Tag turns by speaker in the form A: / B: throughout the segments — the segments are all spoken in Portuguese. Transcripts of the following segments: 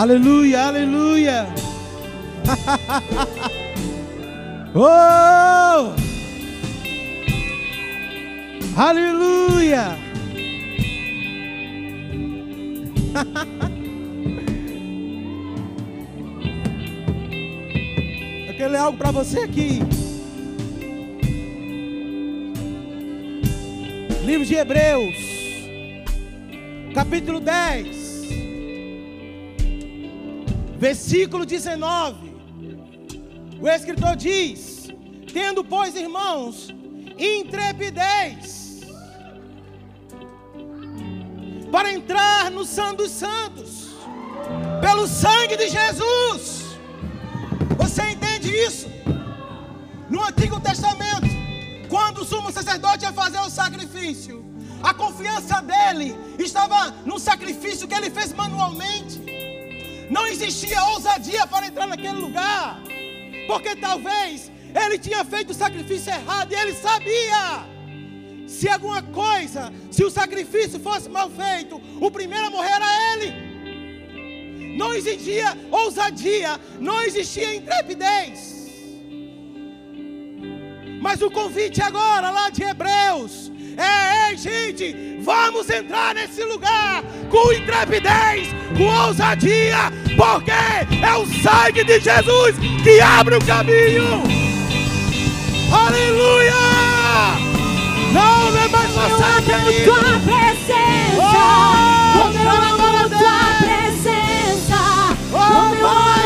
A: Aleluia, aleluia. oh! Aleluia. Eu quero ler algo para você aqui. Livro de Hebreus, capítulo 10, versículo 19. O escritor diz: Tendo, pois, irmãos, intrepidez para entrar no Santo dos Santos, pelo sangue de Jesus. Você entende isso? No Antigo Testamento, quando o sumo sacerdote ia fazer o sacrifício, a confiança dele estava no sacrifício que ele fez manualmente. Não existia ousadia para entrar naquele lugar, porque talvez ele tinha feito o sacrifício errado e ele sabia. Se alguma coisa, se o sacrifício fosse mal feito, o primeiro a morrer era ele. Não existia ousadia, não existia intrepidez. Mas o convite agora, lá de Hebreus, é: ei, gente, vamos entrar nesse lugar com intrepidez, com ousadia, porque é o sangue de Jesus que abre o caminho. Aleluia! Não, não é mais você, querido.
B: tua presença.
A: Oh,
B: Como eu amo
A: chama
B: tua presença.
A: Oh,
B: Como eu amo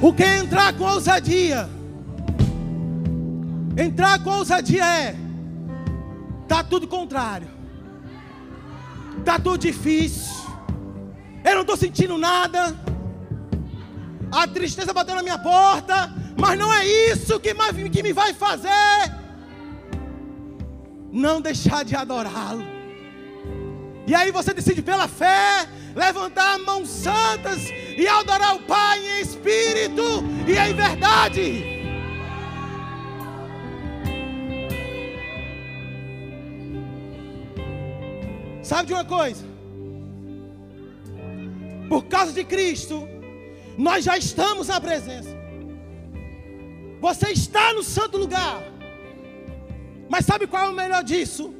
A: O que é entrar com ousadia? Entrar com ousadia é tá tudo contrário. Tá tudo difícil. Eu não estou sentindo nada. A tristeza bateu na minha porta, mas não é isso que, que me vai fazer não deixar de adorá-lo. E aí você decide pela fé levantar mãos santas e adorar o Pai em espírito e em verdade. Sabe de uma coisa? Por causa de Cristo, nós já estamos na presença. Você está no santo lugar. Mas sabe qual é o melhor disso?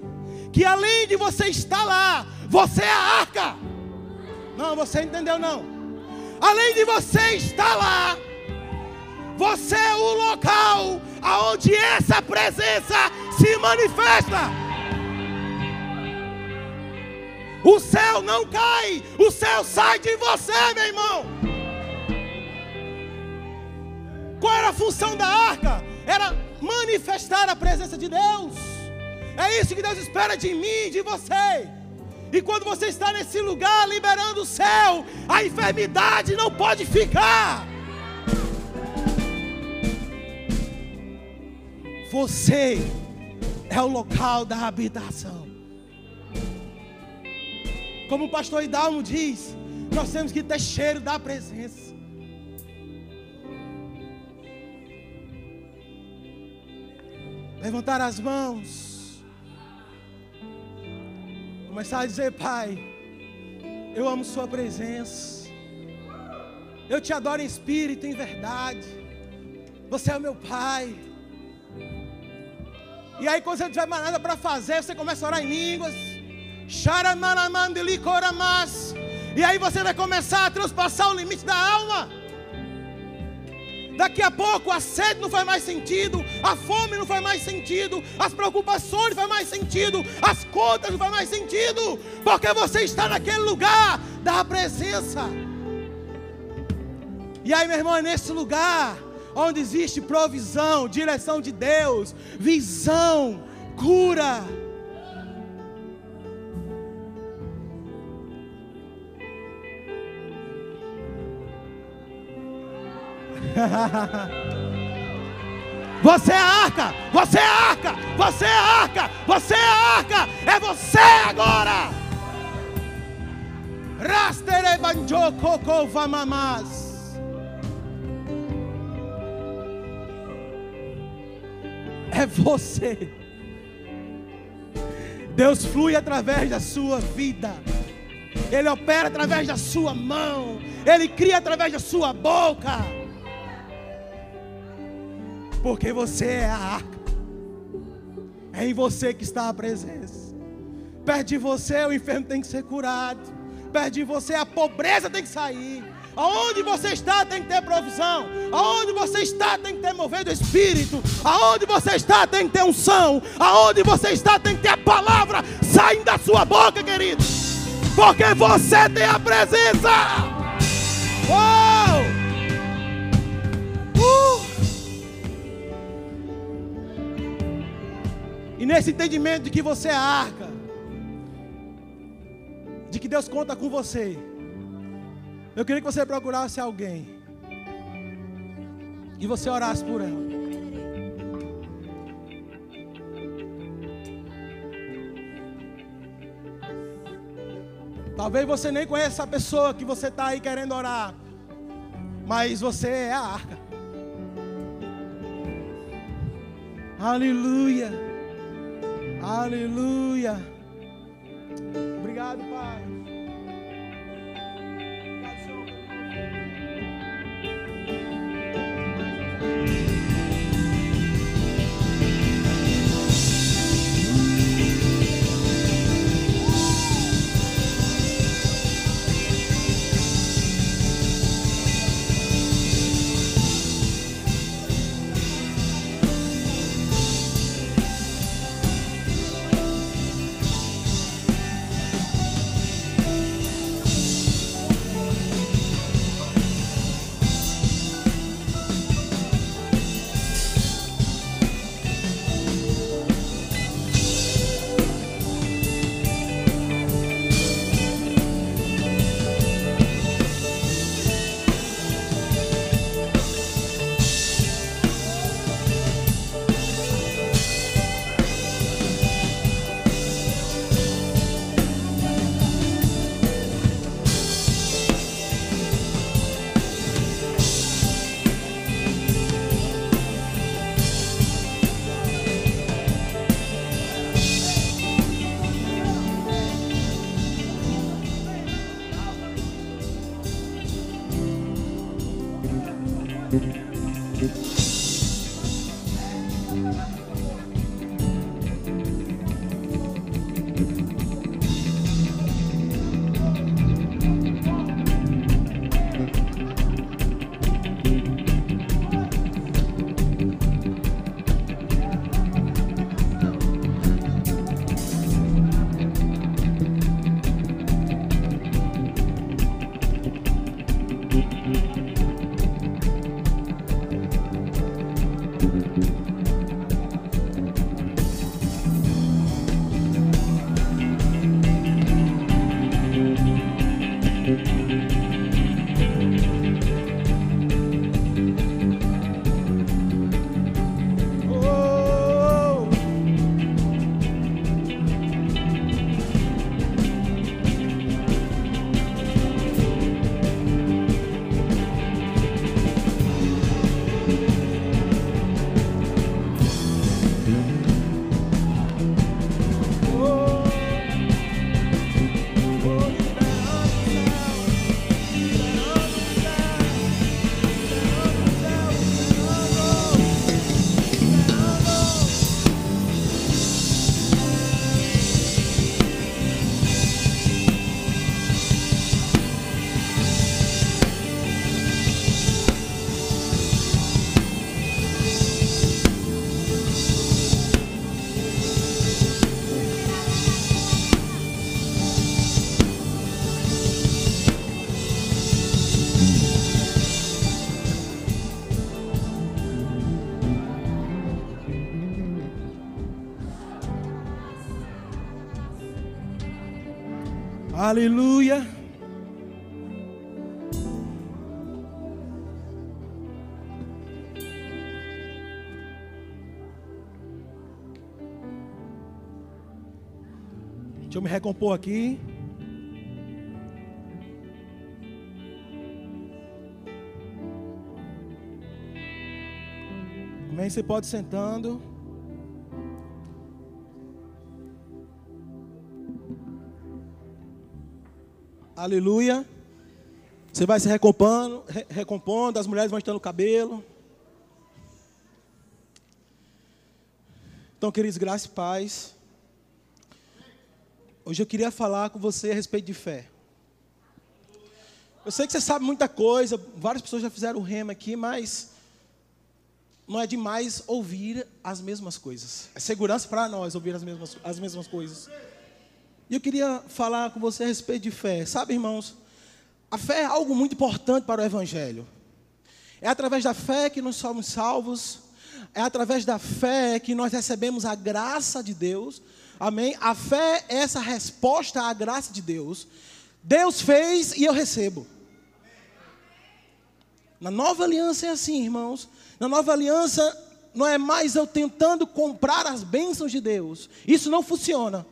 A: Que além de você estar lá, você é a arca. Não, você entendeu não? Além de você estar lá, você é o local aonde essa presença se manifesta. O céu não cai, o céu sai de você, meu irmão. Qual era a função da arca? Era manifestar a presença de Deus. É isso que Deus espera de mim, de você. E quando você está nesse lugar liberando o céu, a enfermidade não pode ficar. Você é o local da habitação. Como o pastor Hidalmo diz, nós temos que ter cheiro da presença. Levantar as mãos. Começar a dizer, Pai, eu amo Sua presença. Eu te adoro em espírito em verdade. Você é o meu Pai. E aí, quando você não tiver mais nada para fazer, você começa a orar em línguas. E aí você vai começar a transpassar o limite da alma. Daqui a pouco a sede não faz mais sentido, a fome não faz mais sentido, as preocupações não faz mais sentido, as contas não faz mais sentido, porque você está naquele lugar da presença. E aí, meu irmão, é nesse lugar onde existe provisão, direção de Deus, visão, cura. Você é arca, você é arca, você é arca, você é arca, é você agora. Rastere banjoko kovamamas. É você. Deus flui através da sua vida. Ele opera através da sua mão. Ele cria através da sua boca. Porque você é a arca. É em você que está a presença. Perto de você o enfermo tem que ser curado. Perto de você a pobreza tem que sair. Aonde você está tem que ter provisão. Aonde você está tem que ter mover do Espírito. Aonde você está tem que ter unção. Aonde você está tem que ter a palavra saindo da sua boca, querido. Porque você tem a presença. Uou! E nesse entendimento de que você é a arca, de que Deus conta com você, eu queria que você procurasse alguém e você orasse por ela. Talvez você nem conheça essa pessoa que você está aí querendo orar, mas você é a arca. Aleluia, aleluia. Obrigado, Pai. Obrigado, Senhor. Aleluia. Deixa eu me recompor aqui. Amém? Você pode sentando. Aleluia. Você vai se recompondo, re recompondo, as mulheres vão estando o cabelo. Então, queridos, graça e paz. Hoje eu queria falar com você a respeito de fé. Eu sei que você sabe muita coisa, várias pessoas já fizeram o rema aqui, mas não é demais ouvir as mesmas coisas. É segurança para nós ouvir as mesmas, as mesmas coisas. E eu queria falar com você a respeito de fé. Sabe, irmãos, a fé é algo muito importante para o Evangelho. É através da fé que nós somos salvos. É através da fé que nós recebemos a graça de Deus. Amém? A fé é essa resposta à graça de Deus. Deus fez e eu recebo. Na nova aliança é assim, irmãos. Na nova aliança não é mais eu tentando comprar as bênçãos de Deus. Isso não funciona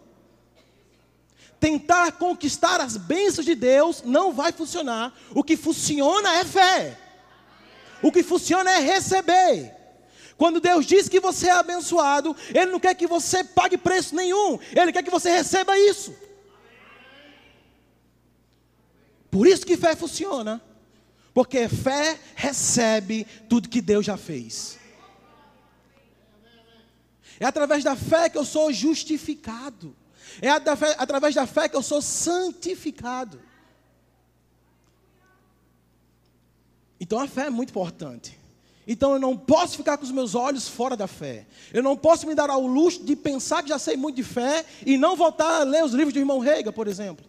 A: tentar conquistar as bênçãos de Deus não vai funcionar. O que funciona é fé. O que funciona é receber. Quando Deus diz que você é abençoado, Ele não quer que você pague preço nenhum, Ele quer que você receba isso. Por isso que fé funciona, porque fé recebe tudo que Deus já fez. É através da fé que eu sou justificado. É através da fé que eu sou santificado. Então a fé é muito importante. Então eu não posso ficar com os meus olhos fora da fé. Eu não posso me dar ao luxo de pensar que já sei muito de fé e não voltar a ler os livros do irmão Reiga, por exemplo.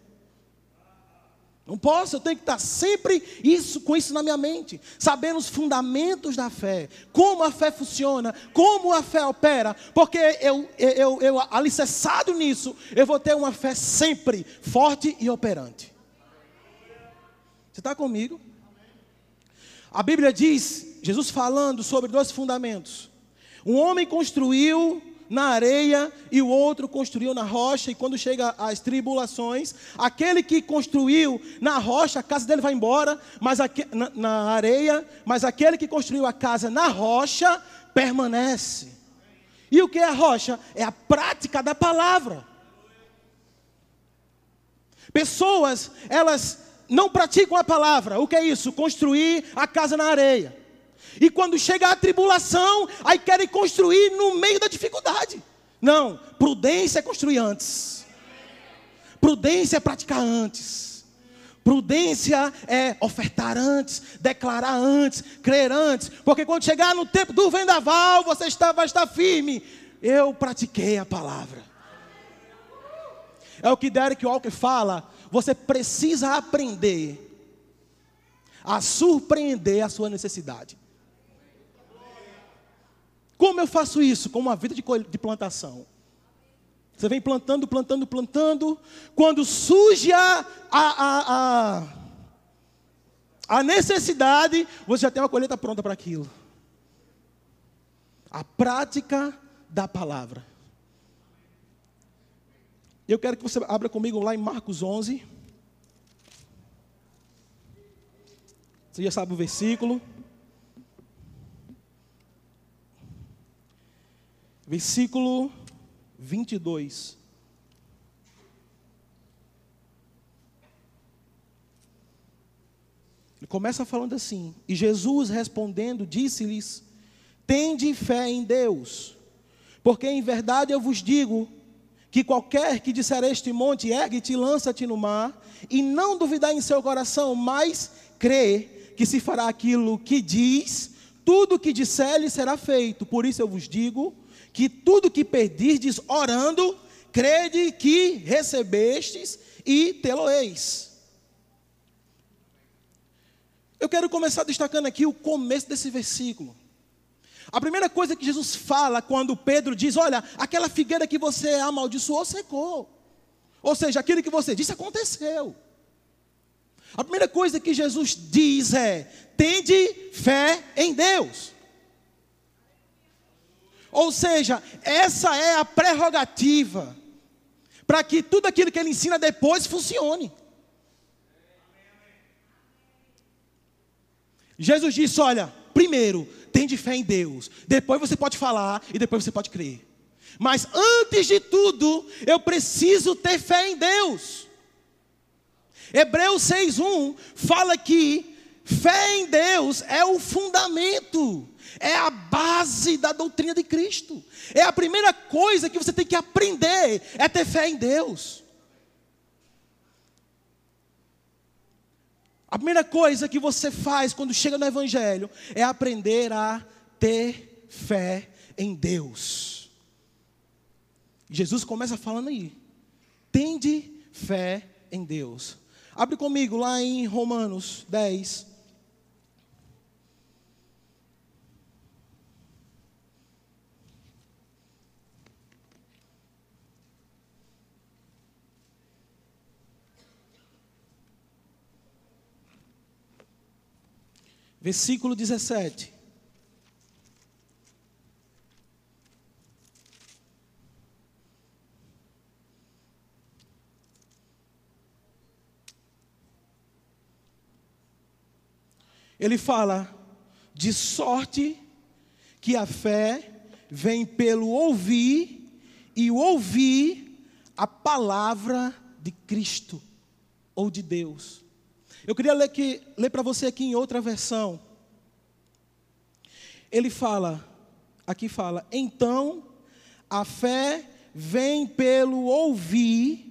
A: Não posso, eu tenho que estar sempre isso, com isso na minha mente, sabendo os fundamentos da fé, como a fé funciona, como a fé opera, porque eu, eu, eu alicerçado nisso, eu vou ter uma fé sempre forte e operante. Você está comigo? A Bíblia diz, Jesus falando sobre dois fundamentos. Um homem construiu na areia e o outro construiu na rocha, e quando chega as tribulações, aquele que construiu na rocha, a casa dele vai embora, mas aqui, na, na areia, mas aquele que construiu a casa na rocha permanece. E o que é a rocha? É a prática da palavra. Pessoas, elas não praticam a palavra. O que é isso? Construir a casa na areia. E quando chega a tribulação, aí querem construir no meio da dificuldade. Não, prudência é construir antes. Prudência é praticar antes. Prudência é ofertar antes, declarar antes, crer antes. Porque quando chegar no tempo do vendaval, você está, vai estar firme. Eu pratiquei a palavra. É o que Derek Walker fala. Você precisa aprender a surpreender a sua necessidade. Como eu faço isso? Com uma vida de, de plantação. Você vem plantando, plantando, plantando. Quando surge a, a, a, a, necessidade, você já tem uma colheita pronta para aquilo. A prática da palavra. Eu quero que você abra comigo lá em Marcos 11. Você já sabe o versículo. Versículo 22. Ele começa falando assim: E Jesus respondendo, disse-lhes: Tende fé em Deus, porque em verdade eu vos digo que qualquer que disser este monte, ergue-te e lança-te no mar, e não duvidar em seu coração, mas crê que se fará aquilo que diz, tudo que disser lhe será feito. Por isso eu vos digo que tudo que pedirdes orando, crede que recebestes e tê-lo-eis. Eu quero começar destacando aqui o começo desse versículo. A primeira coisa que Jesus fala quando Pedro diz: Olha, aquela figueira que você amaldiçoou secou. Ou seja, aquilo que você disse aconteceu. A primeira coisa que Jesus diz é: tende fé em Deus. Ou seja, essa é a prerrogativa para que tudo aquilo que ele ensina depois funcione. Jesus disse: Olha, primeiro, Tende fé em Deus. Depois você pode falar e depois você pode crer. Mas antes de tudo, eu preciso ter fé em Deus. Hebreus 6:1 fala que fé em Deus é o fundamento, é a base da doutrina de Cristo. É a primeira coisa que você tem que aprender, é ter fé em Deus. A primeira coisa que você faz quando chega no Evangelho é aprender a ter fé em Deus. Jesus começa falando aí: tende fé em Deus. Abre comigo lá em Romanos 10. Versículo 17. Ele fala de sorte que a fé vem pelo ouvir e ouvir a palavra de Cristo ou de Deus. Eu queria ler, ler para você aqui em outra versão. Ele fala, aqui fala, então a fé vem pelo ouvir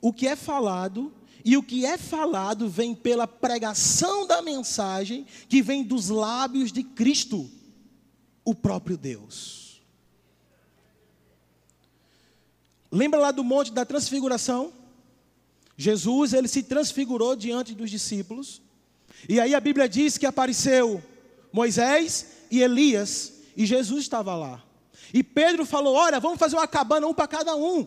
A: o que é falado e o que é falado vem pela pregação da mensagem que vem dos lábios de Cristo, o próprio Deus. Lembra lá do monte da transfiguração? Jesus, ele se transfigurou diante dos discípulos. E aí a Bíblia diz que apareceu Moisés e Elias, e Jesus estava lá. E Pedro falou: Olha, vamos fazer uma cabana, um para cada um.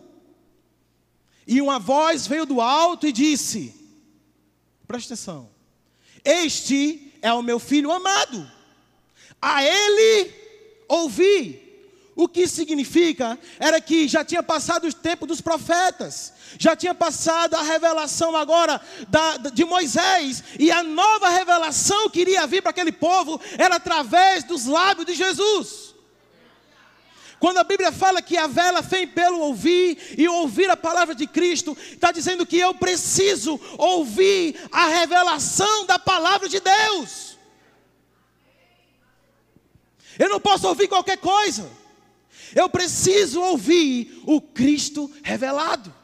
A: E uma voz veio do alto e disse: Presta atenção, este é o meu filho amado, a ele ouvi. O que significa era que já tinha passado o tempo dos profetas, já tinha passado a revelação agora da, de Moisés, e a nova revelação que iria vir para aquele povo era através dos lábios de Jesus. Quando a Bíblia fala que a vela vem pelo ouvir e ouvir a palavra de Cristo, está dizendo que eu preciso ouvir a revelação da palavra de Deus. Eu não posso ouvir qualquer coisa. Eu preciso ouvir o Cristo revelado.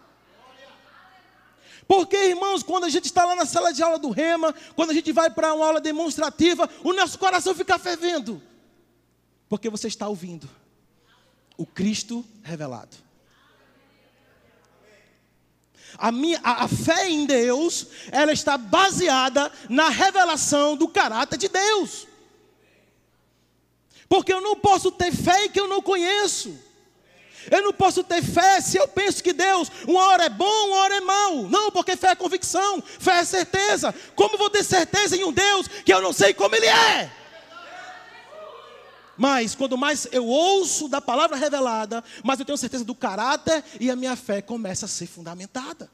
A: Porque, irmãos, quando a gente está lá na sala de aula do Rema, quando a gente vai para uma aula demonstrativa, o nosso coração fica fervendo. Porque você está ouvindo o Cristo revelado. A, minha, a, a, fé em Deus, ela está baseada na revelação do caráter de Deus. Porque eu não posso ter fé em que eu não conheço. Eu não posso ter fé se eu penso que Deus, uma hora é bom, uma hora é mal. Não, porque fé é convicção, fé é certeza. Como vou ter certeza em um Deus que eu não sei como Ele é? Mas quando mais eu ouço da palavra revelada, mais eu tenho certeza do caráter e a minha fé começa a ser fundamentada.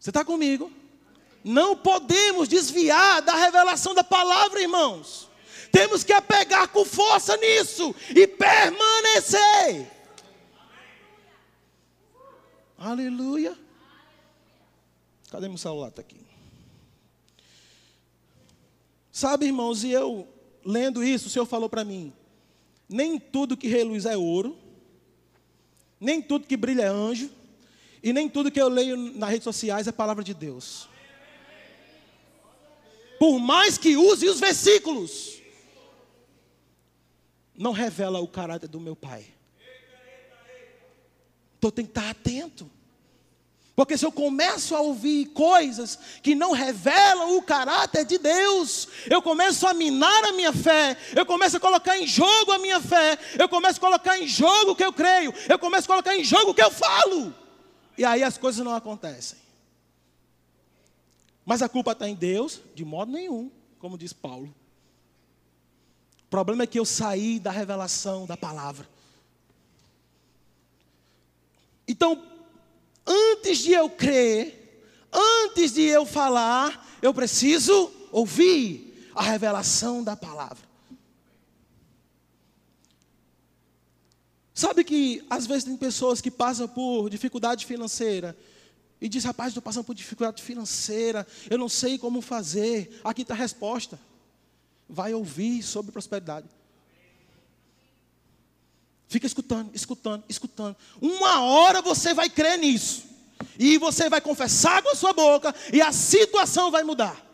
A: Você está comigo? Não podemos desviar da revelação da palavra, irmãos. Temos que apegar com força nisso e permanecer. Aleluia. Cadê meu celular? Está aqui. Sabe, irmãos, e eu lendo isso, o Senhor falou para mim: nem tudo que reluz é ouro, nem tudo que brilha é anjo, e nem tudo que eu leio nas redes sociais é palavra de Deus. Por mais que use os versículos, não revela o caráter do meu Pai. Então tem que estar atento. Porque se eu começo a ouvir coisas que não revelam o caráter de Deus, eu começo a minar a minha fé, eu começo a colocar em jogo a minha fé, eu começo a colocar em jogo o que eu creio, eu começo a colocar em jogo o que eu falo. E aí as coisas não acontecem. Mas a culpa está em Deus? De modo nenhum, como diz Paulo. O problema é que eu saí da revelação da palavra. Então, antes de eu crer, antes de eu falar, eu preciso ouvir a revelação da palavra. Sabe que às vezes tem pessoas que passam por dificuldade financeira e diz, rapaz, estou passando por dificuldade financeira, eu não sei como fazer. Aqui está a resposta. Vai ouvir sobre prosperidade. Fica escutando, escutando, escutando. Uma hora você vai crer nisso. E você vai confessar com a sua boca e a situação vai mudar.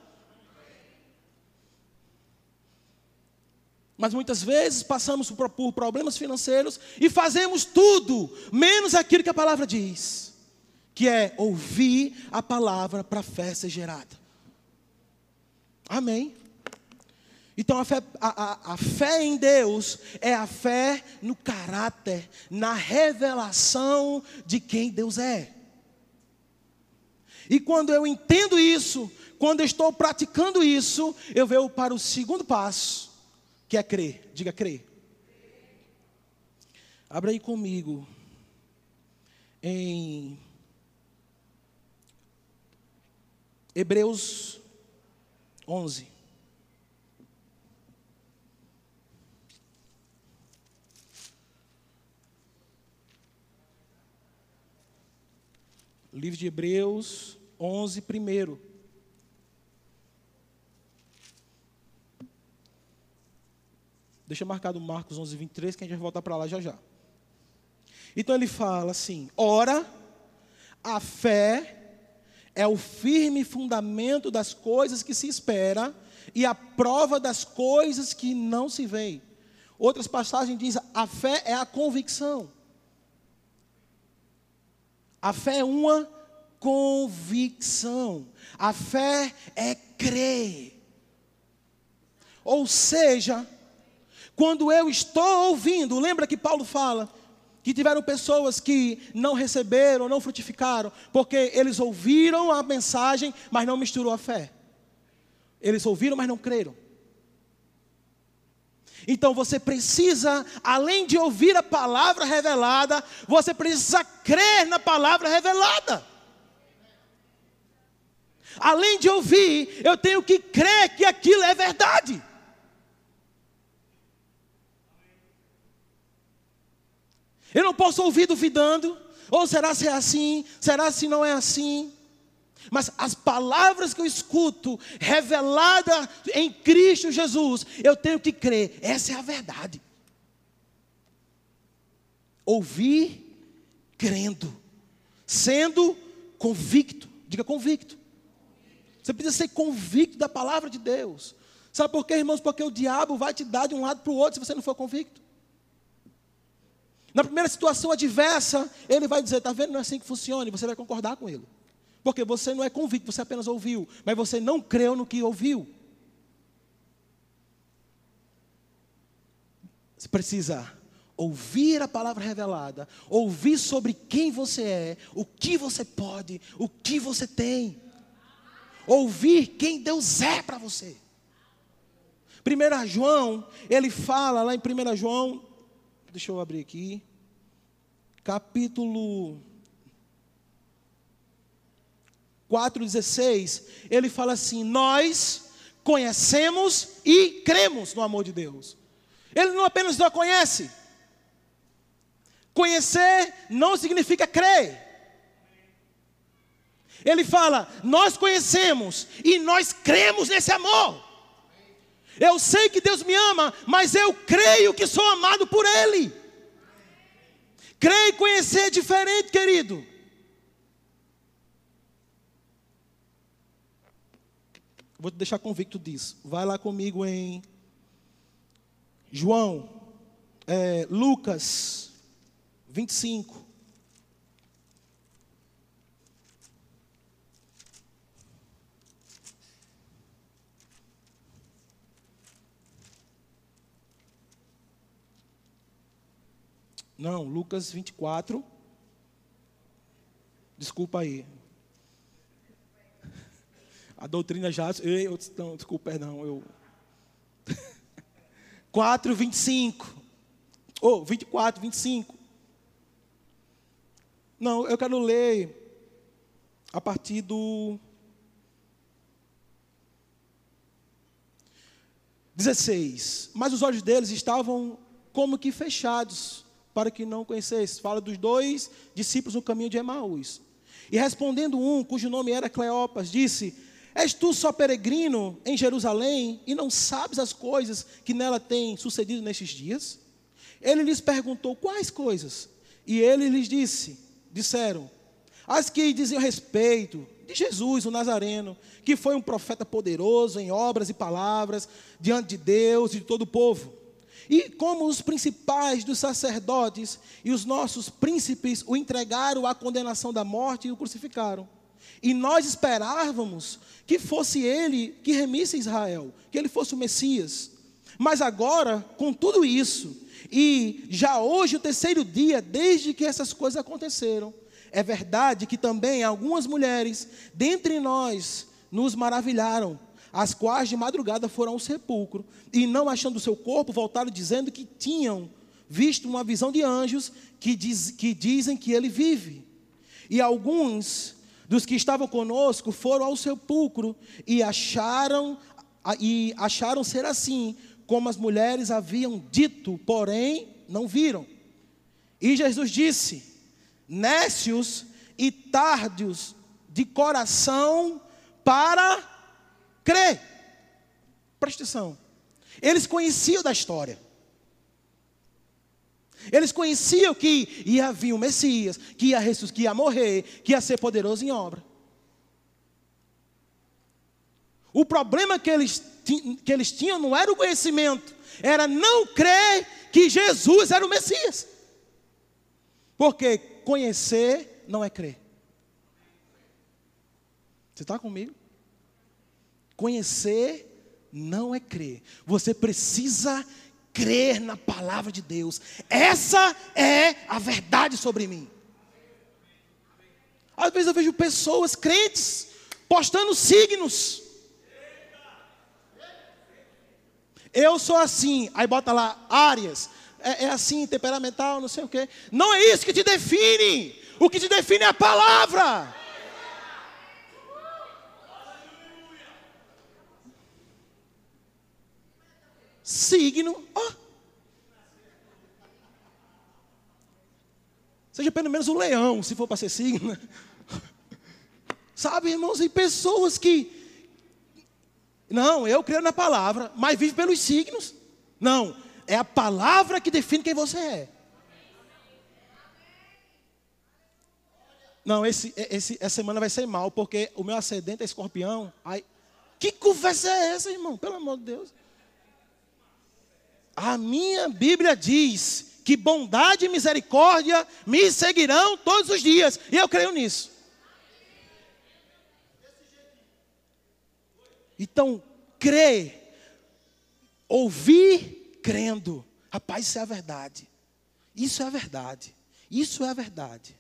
A: Mas muitas vezes passamos por problemas financeiros e fazemos tudo, menos aquilo que a palavra diz, que é ouvir a palavra para a fé ser gerada. Amém. Então a fé, a, a, a fé em Deus é a fé no caráter, na revelação de quem Deus é. E quando eu entendo isso, quando eu estou praticando isso, eu venho para o segundo passo que é crer. Diga crer. Abra aí comigo em Hebreus 11. Livro de Hebreus 11, primeiro. Deixa marcado Marcos 11, 23, que a gente vai voltar para lá já já. Então ele fala assim: ora, a fé é o firme fundamento das coisas que se espera e a prova das coisas que não se veem. Outras passagens dizem: a fé é a convicção. A fé é uma convicção. A fé é crer. Ou seja, quando eu estou ouvindo, lembra que Paulo fala que tiveram pessoas que não receberam, não frutificaram, porque eles ouviram a mensagem, mas não misturou a fé. Eles ouviram, mas não creram. Então você precisa, além de ouvir a palavra revelada, você precisa crer na palavra revelada. Além de ouvir, eu tenho que crer que aquilo é verdade. Eu não posso ouvir duvidando, ou será se é assim, será se não é assim. Mas as palavras que eu escuto, revelada em Cristo Jesus, eu tenho que crer, essa é a verdade. Ouvir crendo, sendo convicto, diga convicto. Você precisa ser convicto da palavra de Deus. Sabe por quê, irmãos? Porque o diabo vai te dar de um lado para o outro se você não for convicto. Na primeira situação adversa, ele vai dizer: está vendo? Não é assim que funciona, e você vai concordar com ele. Porque você não é convicto, você apenas ouviu, mas você não creu no que ouviu. Você precisa ouvir a palavra revelada, ouvir sobre quem você é, o que você pode, o que você tem. Ouvir quem Deus é para você. 1 João, ele fala lá em 1 João, deixa eu abrir aqui, capítulo 4,16, ele fala assim: Nós conhecemos e cremos no amor de Deus. Ele não apenas não conhece. Conhecer não significa crer. Ele fala: Nós conhecemos e nós cremos nesse amor. Eu sei que Deus me ama, mas eu creio que sou amado por Ele. Crer e conhecer é diferente, querido. Vou te deixar convicto disso. Vai lá comigo em João, é, Lucas 25. Não, Lucas 24. Desculpa aí. A doutrina já. Eu, não, desculpa, perdão. Eu... 4, 25. Ou oh, 24, 25. Não, eu quero ler a partir do 16. Mas os olhos deles estavam como que fechados, para que não conhecesse. Fala dos dois discípulos no caminho de Emaús. E respondendo um, cujo nome era Cleopas, disse: És tu só peregrino em Jerusalém e não sabes as coisas que nela têm sucedido nestes dias? Ele lhes perguntou quais coisas? E ele lhes disse: Disseram, as que diziam respeito de Jesus, o Nazareno, que foi um profeta poderoso em obras e palavras diante de Deus e de todo o povo. E como os principais dos sacerdotes e os nossos príncipes o entregaram à condenação da morte e o crucificaram. E nós esperávamos que fosse ele que remisse Israel, que ele fosse o Messias. Mas agora, com tudo isso, e já hoje o terceiro dia desde que essas coisas aconteceram, é verdade que também algumas mulheres dentre nós nos maravilharam, as quais de madrugada foram ao sepulcro e não achando o seu corpo, voltaram dizendo que tinham visto uma visão de anjos que, diz, que dizem que ele vive. E alguns dos que estavam conosco foram ao sepulcro e acharam e acharam ser assim como as mulheres haviam dito, porém não viram. E Jesus disse: Nécios e tardios de coração para crer. Presta atenção. Eles conheciam da história. Eles conheciam que ia vir o Messias, que ia, que ia morrer, que ia ser poderoso em obra. O problema que eles, que eles tinham não era o conhecimento, era não crer que Jesus era o Messias. Porque conhecer não é crer. Você está comigo? Conhecer não é crer. Você precisa crer na palavra de Deus. Essa é a verdade sobre mim. Às vezes eu vejo pessoas crentes postando signos. Eu sou assim, aí bota lá áreas, é, é, assim, temperamental, não sei o quê. Não é isso que te define. O que te define é a palavra. Signo, ó. Seja pelo menos um leão, se for para ser signo. Sabe, irmãos, e pessoas que. Não, eu creio na palavra, mas vive pelos signos. Não, é a palavra que define quem você é. Não, esse, esse, essa semana vai ser mal, porque o meu ascendente é escorpião. Ai, que conversa é essa, irmão? Pelo amor de Deus. A minha Bíblia diz que bondade e misericórdia me seguirão todos os dias. E eu creio nisso. Então, crer, ouvir crendo. Rapaz, isso é a verdade. Isso é a verdade. Isso é a verdade.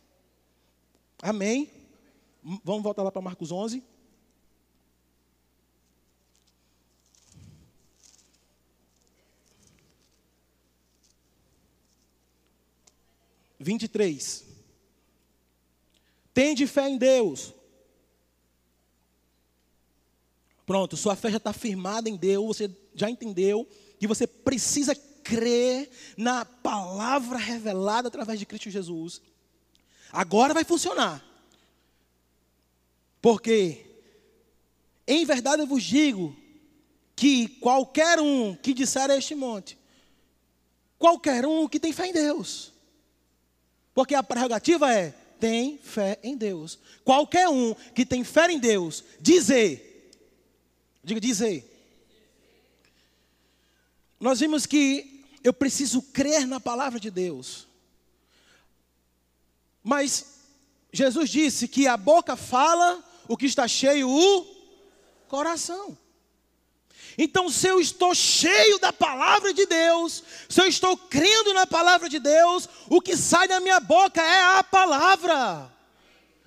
A: Amém? Vamos voltar lá para Marcos 11. Vinte e três. Tende fé em Deus. Pronto, sua fé já está firmada em Deus, você já entendeu que você precisa crer na palavra revelada através de Cristo Jesus. Agora vai funcionar. Porque, em verdade eu vos digo, que qualquer um que disser a este monte, qualquer um que tem fé em Deus, porque a prerrogativa é: tem fé em Deus. Qualquer um que tem fé em Deus, dizer, diga dizer, nós vimos que eu preciso crer na palavra de Deus. Mas Jesus disse que a boca fala o que está cheio o coração. Então, se eu estou cheio da palavra de Deus, se eu estou crendo na palavra de Deus, o que sai da minha boca é a palavra.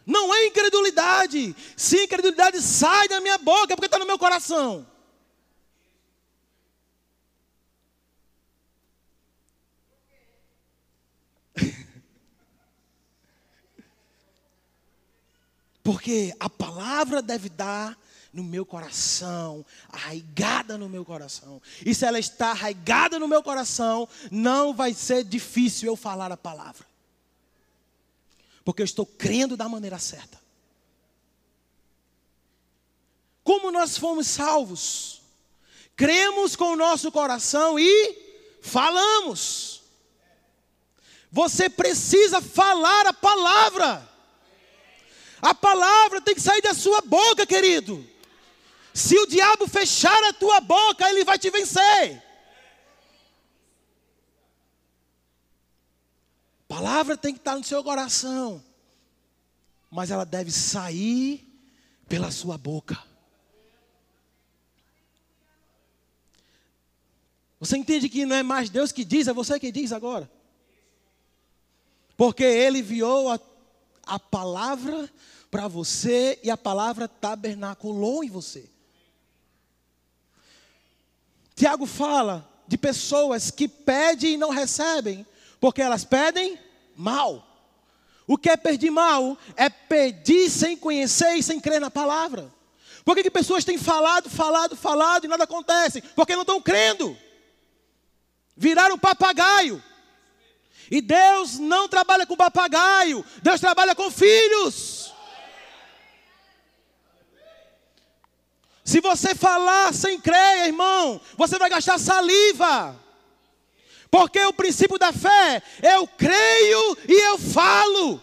A: Não é incredulidade. Se incredulidade sai da minha boca, é porque está no meu coração. Porque a palavra deve dar no meu coração, arraigada no meu coração. E se ela está arraigada no meu coração, não vai ser difícil eu falar a palavra. Porque eu estou crendo da maneira certa. Como nós fomos salvos? Cremos com o nosso coração e falamos. Você precisa falar a palavra. A palavra tem que sair da sua boca, querido. Se o diabo fechar a tua boca, ele vai te vencer. A palavra tem que estar no seu coração, mas ela deve sair pela sua boca. Você entende que não é mais Deus que diz, é você que diz agora. Porque Ele enviou a, a palavra para você e a palavra tabernaculou em você. Tiago fala de pessoas que pedem e não recebem, porque elas pedem mal. O que é pedir mal? É pedir sem conhecer e sem crer na palavra. Por que, que pessoas têm falado, falado, falado e nada acontece? Porque não estão crendo. Viraram papagaio. E Deus não trabalha com papagaio, Deus trabalha com filhos. Se você falar sem crer, irmão, você vai gastar saliva. Porque o princípio da fé, eu creio e eu falo.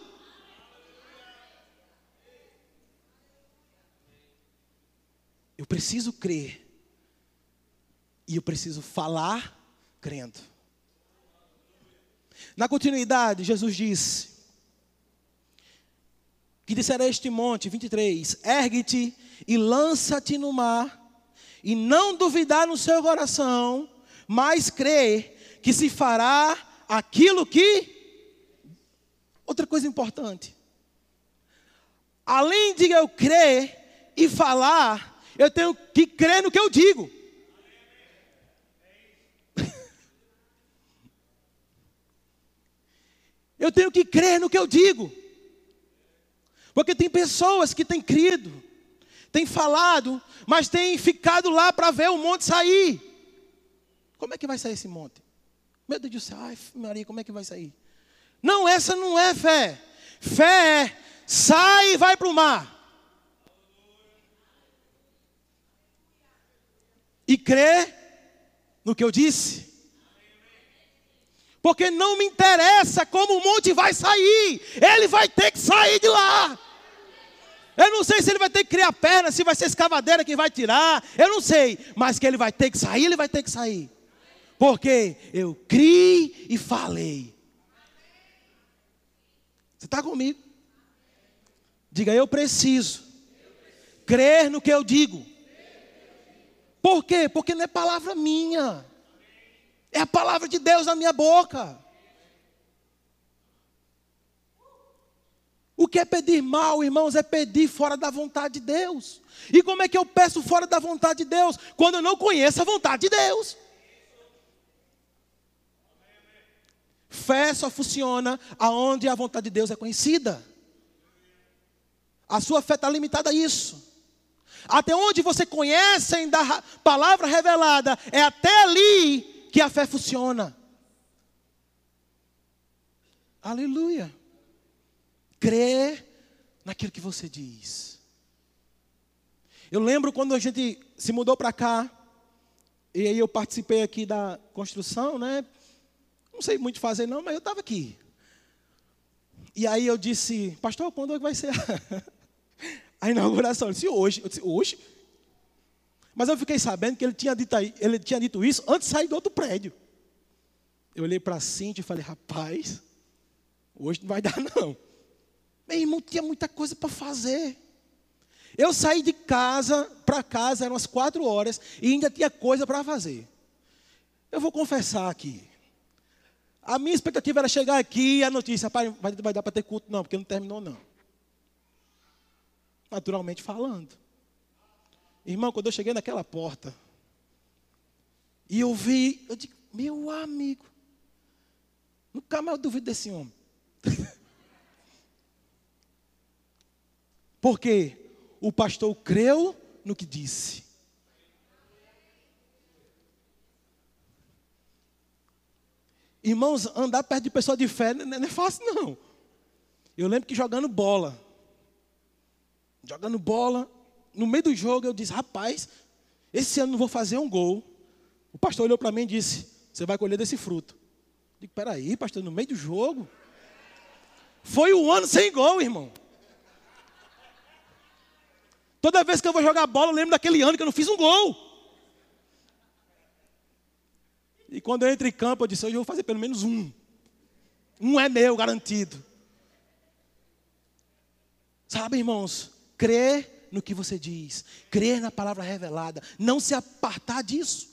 A: Eu preciso crer. E eu preciso falar crendo. Na continuidade, Jesus disse: Que disser a este monte, 23, ergue-te e lança-te no mar, e não duvidar no seu coração, mas crer que se fará aquilo que. Outra coisa importante. Além de eu crer e falar, eu tenho que crer no que eu digo. Eu tenho que crer no que eu digo. Porque tem pessoas que têm crido, têm falado, mas têm ficado lá para ver o monte sair. Como é que vai sair esse monte? Meu Deus do céu, ai Maria, como é que vai sair? Não, essa não é fé. Fé é sai e vai para o mar. E crê no que eu disse. Porque não me interessa como o monte vai sair. Ele vai ter que sair de lá. Eu não sei se ele vai ter que criar perna, se vai ser escavadeira que vai tirar. Eu não sei. Mas que ele vai ter que sair, ele vai ter que sair. Porque eu criei e falei. Você está comigo? Diga, eu preciso crer no que eu digo. Por quê? Porque não é palavra minha. É a palavra de Deus na minha boca. Que é pedir mal, irmãos, é pedir fora da vontade de Deus. E como é que eu peço fora da vontade de Deus? Quando eu não conheço a vontade de Deus. Fé só funciona aonde a vontade de Deus é conhecida. A sua fé está limitada a isso. Até onde você conhece a palavra revelada, é até ali que a fé funciona. Aleluia. Crê naquilo que você diz. Eu lembro quando a gente se mudou para cá, e aí eu participei aqui da construção, né? Não sei muito fazer não, mas eu estava aqui. E aí eu disse, pastor, quando é que vai ser a inauguração? Ele disse, hoje. Eu disse, hoje? Mas eu fiquei sabendo que ele tinha dito, ele tinha dito isso antes de sair do outro prédio. Eu olhei para a Cintia e falei, rapaz, hoje não vai dar não. Meu irmão tinha muita coisa para fazer. Eu saí de casa para casa, eram umas quatro horas, e ainda tinha coisa para fazer. Eu vou confessar aqui. A minha expectativa era chegar aqui e a notícia, rapaz, vai, vai dar para ter culto, não, porque não terminou, não. Naturalmente falando. Irmão, quando eu cheguei naquela porta, e eu vi, eu digo, meu amigo, nunca mais eu duvido desse homem. Porque o pastor creu no que disse. Irmãos, andar perto de pessoa de fé não é fácil, não. Eu lembro que jogando bola, jogando bola, no meio do jogo eu disse, rapaz, esse ano não vou fazer um gol. O pastor olhou para mim e disse, você vai colher desse fruto. Eu digo, peraí, pastor, no meio do jogo? Foi um ano sem gol, irmão. Toda vez que eu vou jogar bola, eu lembro daquele ano que eu não fiz um gol. E quando eu entro em campo, eu disse: hoje eu vou fazer pelo menos um. Um é meu, garantido. Sabe, irmãos, crer no que você diz, crer na palavra revelada, não se apartar disso.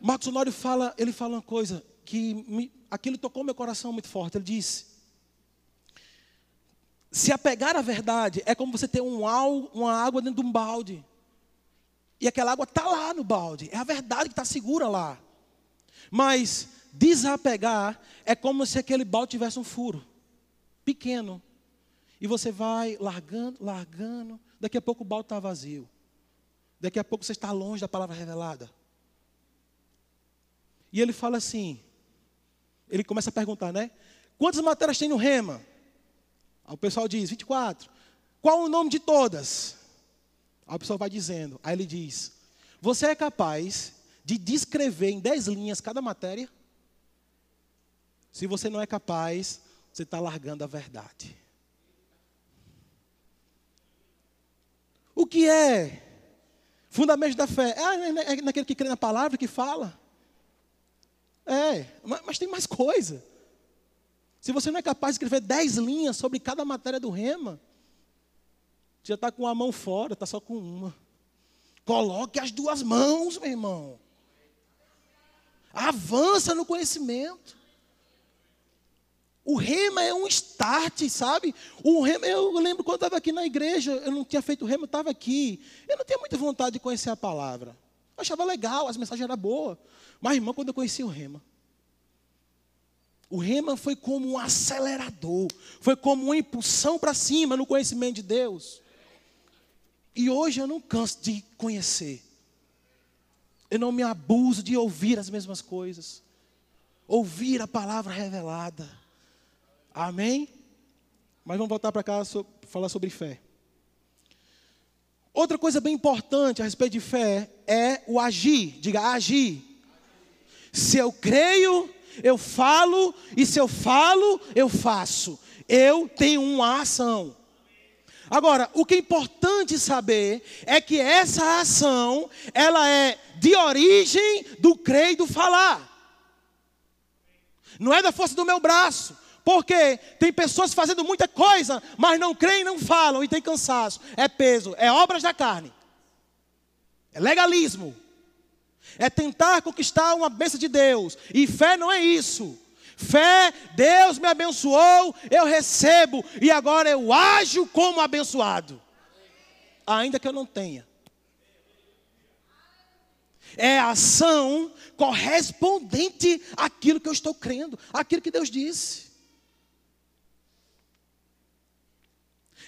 A: Marcos Honório fala, ele fala uma coisa que me, aquilo tocou meu coração muito forte. Ele disse: se apegar à verdade é como você ter um, uma água dentro de um balde. E aquela água está lá no balde. É a verdade que está segura lá. Mas desapegar é como se aquele balde tivesse um furo pequeno. E você vai largando, largando. Daqui a pouco o balde está vazio. Daqui a pouco você está longe da palavra revelada. E ele fala assim: ele começa a perguntar, né? Quantas matérias tem no rema? Aí o pessoal diz: 24. Qual o nome de todas? Aí a pessoa vai dizendo. Aí ele diz: Você é capaz de descrever em dez linhas cada matéria? Se você não é capaz, você está largando a verdade. O que é fundamento da fé? É, é naquele que crê na palavra que fala. É, mas tem mais coisa. Se você não é capaz de escrever dez linhas sobre cada matéria do rema, já está com a mão fora, está só com uma. Coloque as duas mãos, meu irmão. Avança no conhecimento. O rema é um start, sabe? O rema, eu lembro quando eu estava aqui na igreja, eu não tinha feito rema, eu estava aqui. Eu não tinha muita vontade de conhecer a palavra. Eu achava legal, as mensagens eram boas. Mas, irmão, quando eu conheci o rema, o rema foi como um acelerador, foi como uma impulsão para cima no conhecimento de Deus. E hoje eu não canso de conhecer. Eu não me abuso de ouvir as mesmas coisas. Ouvir a palavra revelada. Amém? Mas vamos voltar para cá so, falar sobre fé. Outra coisa bem importante a respeito de fé é o agir. Diga, agir. Se eu creio, eu falo, e se eu falo, eu faço. Eu tenho uma ação. Agora, o que é importante saber é que essa ação, ela é de origem do crer e do falar. Não é da força do meu braço. Porque tem pessoas fazendo muita coisa, mas não creem, não falam e tem cansaço. É peso, é obras da carne. É legalismo. É tentar conquistar uma bênção de Deus. E fé não é isso. Fé, Deus me abençoou, eu recebo e agora eu ajo como abençoado, ainda que eu não tenha. É a ação correspondente àquilo que eu estou crendo, àquilo que Deus disse.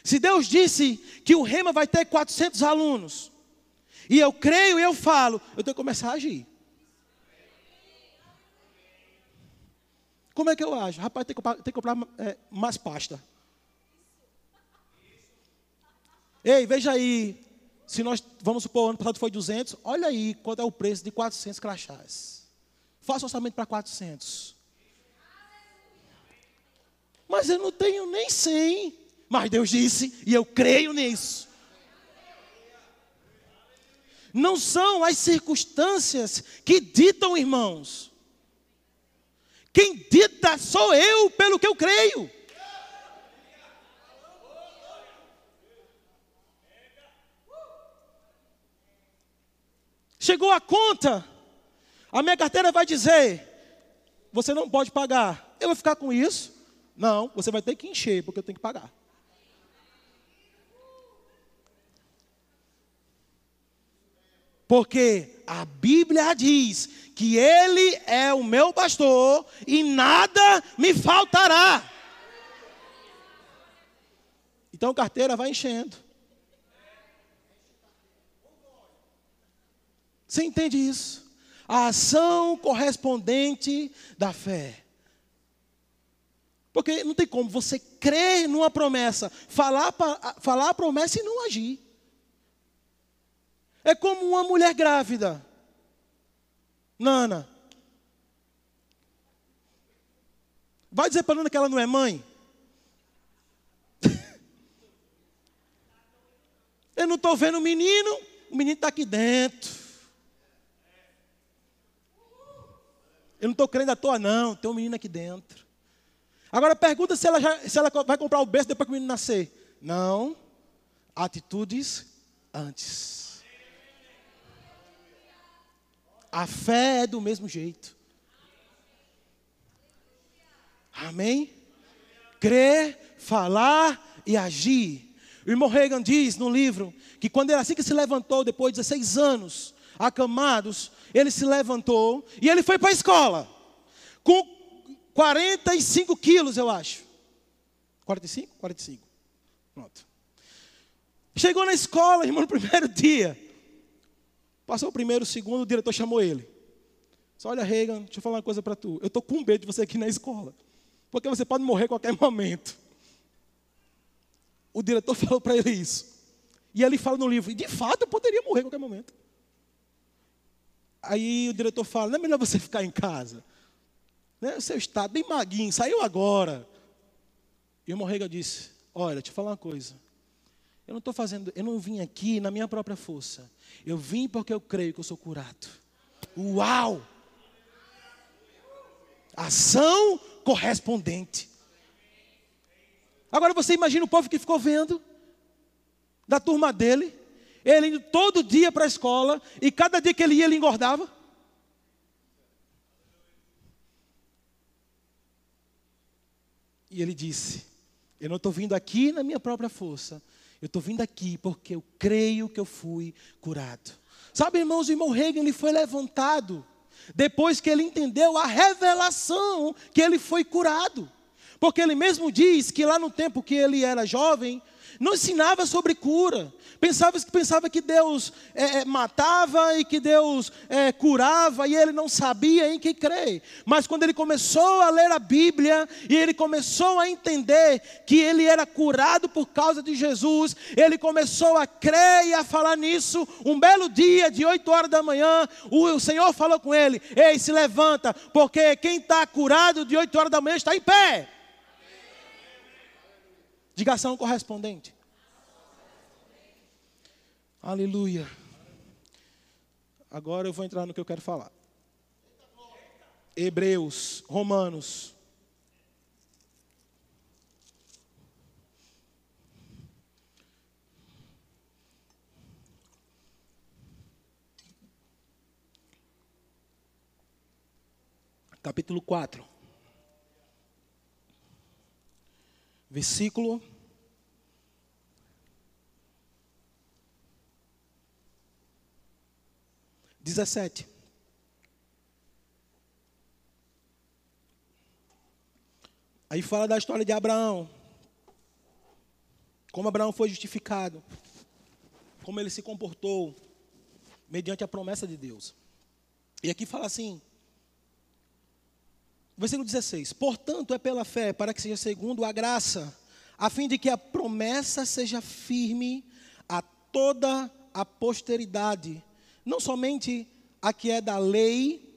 A: Se Deus disse que o Rema vai ter 400 alunos, e eu creio e eu falo, eu tenho que começar a agir. Como é que eu acho? Rapaz, tem que comprar, tem que comprar é, mais pasta. Ei, veja aí. Se nós, vamos supor, o ano passado foi 200, olha aí quanto é o preço de 400 crachás. Faça orçamento para 400. Mas eu não tenho nem 100. Mas Deus disse, e eu creio nisso. Não são as circunstâncias que ditam, irmãos. Quem dita sou eu pelo que eu creio. Chegou a conta, a minha carteira vai dizer: você não pode pagar. Eu vou ficar com isso? Não, você vai ter que encher, porque eu tenho que pagar. Porque a Bíblia diz que Ele é o meu pastor e nada me faltará. Então carteira vai enchendo. Você entende isso? A ação correspondente da fé. Porque não tem como você crer numa promessa, falar, falar a promessa e não agir. É como uma mulher grávida. Nana. Vai dizer para Nana que ela não é mãe? Eu não estou vendo o menino, o menino está aqui dentro. Eu não estou crendo à toa, não, tem um menino aqui dentro. Agora pergunta se ela, já, se ela vai comprar o berço depois que o menino nascer. Não. Atitudes antes. A fé é do mesmo jeito. Amém? Crer, falar e agir. O irmão Reagan diz no livro que quando ele assim que se levantou, depois de 16 anos, acamados, ele se levantou e ele foi para a escola. Com 45 quilos, eu acho. 45? 45. Pronto. Chegou na escola, irmão, no primeiro dia. Passou o primeiro, o segundo, o diretor chamou ele. Só olha, Reagan, deixa eu falar uma coisa para tu. Eu estou com medo de você aqui na escola. Porque você pode morrer a qualquer momento. O diretor falou para ele isso. E ele fala no livro, de fato eu poderia morrer a qualquer momento. Aí o diretor fala, não é melhor você ficar em casa. Né? O seu estado bem maguinho, saiu agora. E o Morrega disse: Olha, deixa eu falar uma coisa. Eu não estou fazendo, eu não vim aqui na minha própria força. Eu vim porque eu creio que eu sou curado. Uau! Ação correspondente. Agora você imagina o povo que ficou vendo, da turma dele, ele indo todo dia para a escola, e cada dia que ele ia, ele engordava. E ele disse: Eu não estou vindo aqui na minha própria força, eu estou vindo aqui porque eu creio que eu fui curado. Sabe, irmãos, o irmão Reagan ele foi levantado depois que ele entendeu a revelação que ele foi curado. Porque ele mesmo diz que lá no tempo que ele era jovem, não ensinava sobre cura. Pensava, pensava que Deus é, é, matava e que Deus é, curava e ele não sabia em que crer. Mas quando ele começou a ler a Bíblia e ele começou a entender que ele era curado por causa de Jesus, ele começou a crer e a falar nisso. Um belo dia, de 8 horas da manhã, o, o Senhor falou com ele: Ei, se levanta, porque quem está curado de 8 horas da manhã está em pé. Diga ação correspondente. Aleluia. Agora eu vou entrar no que eu quero falar. Hebreus, Romanos. Capítulo 4. Versículo dezessete. Aí fala da história de Abraão. Como Abraão foi justificado. Como ele se comportou mediante a promessa de Deus. E aqui fala assim: Versículo 16: Portanto, é pela fé, para que seja segundo a graça, a fim de que a promessa seja firme a toda a posteridade, não somente a que é da lei,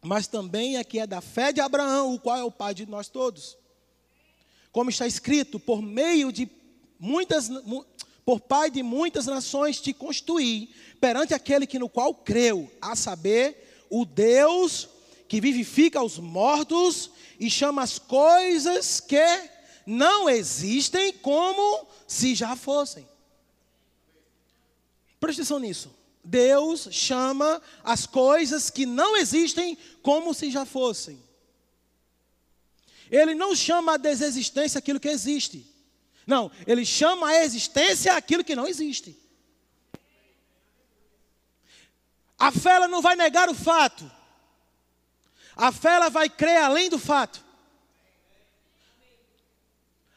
A: mas também a que é da fé de Abraão, o qual é o pai de nós todos. Como está escrito, por meio de muitas, por pai de muitas nações te constituí, perante aquele que no qual creu, a saber, o Deus que vivifica os mortos e chama as coisas que não existem como se já fossem. Preste atenção nisso. Deus chama as coisas que não existem como se já fossem. Ele não chama a desexistência aquilo que existe. Não, ele chama a existência aquilo que não existe. A fé não vai negar o fato. A fé ela vai crer além do fato.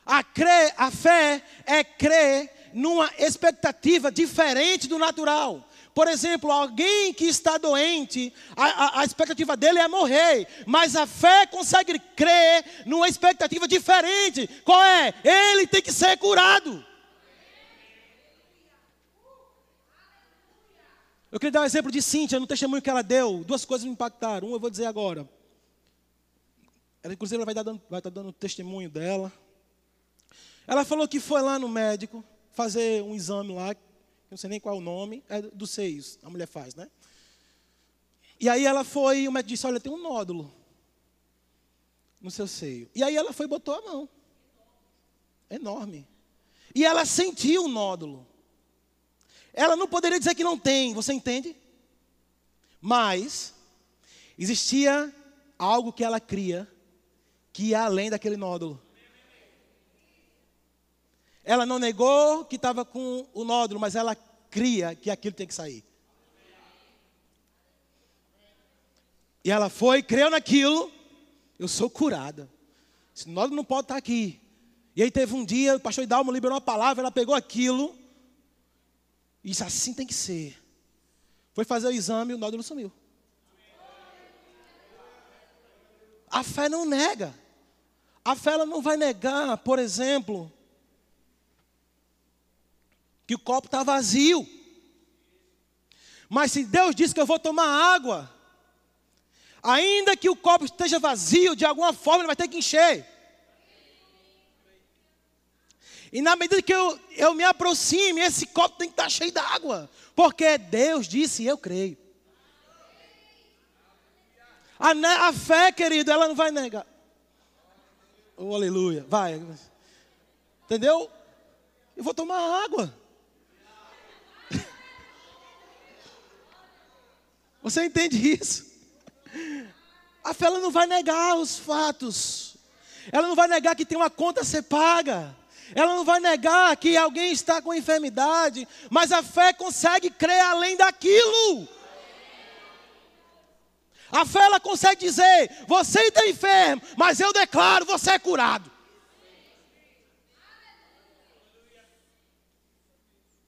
A: A, crer, a fé é crer numa expectativa diferente do natural. Por exemplo, alguém que está doente, a, a, a, expectativa dele é morrer, mas a fé consegue crer numa expectativa diferente. Qual é? Ele tem que ser curado. Eu queria dar um exemplo de Cíntia, no testemunho que ela deu. Duas coisas me impactaram. Um eu vou dizer agora. Ela, inclusive, ela vai, dar, vai estar dando testemunho dela. Ela falou que foi lá no médico fazer um exame lá, não sei nem qual o nome, é dos seios, a mulher faz, né? E aí ela foi, o médico disse, olha, tem um nódulo no seu seio. E aí ela foi e botou a mão. Enorme. E ela sentiu o nódulo. Ela não poderia dizer que não tem, você entende? Mas existia algo que ela cria que ia além daquele nódulo. Ela não negou que estava com o nódulo, mas ela cria que aquilo tem que sair. E ela foi, creu naquilo, eu sou curada. Esse nódulo não pode estar aqui. E aí teve um dia, o pastor Idalmo liberou uma palavra, ela pegou aquilo disse, assim tem que ser. Foi fazer o exame e o nódulo sumiu. A fé não nega. A fé ela não vai negar, por exemplo, que o copo está vazio. Mas se Deus diz que eu vou tomar água, ainda que o copo esteja vazio, de alguma forma ele vai ter que encher. E na medida que eu, eu me aproxime, esse copo tem que estar cheio d'água. Porque Deus disse eu creio. A, a, fé, querido, ela não vai negar. Oh, aleluia. Vai. Entendeu? Eu vou tomar água. Você entende isso? A fé ela não vai negar os fatos. Ela não vai negar que tem uma conta a ser paga. Ela não vai negar que alguém está com enfermidade, mas a fé consegue crer além daquilo. A fé ela consegue dizer: você está enfermo, mas eu declaro, você é curado.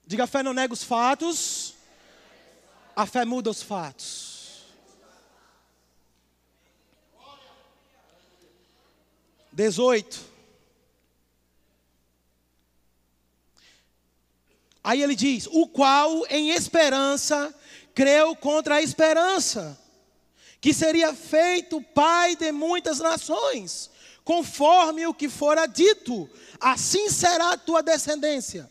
A: Diga: a fé não nega os fatos, a fé muda os fatos. Dezoito. Aí ele diz: o qual em esperança creu contra a esperança, que seria feito pai de muitas nações, conforme o que fora dito, assim será a tua descendência.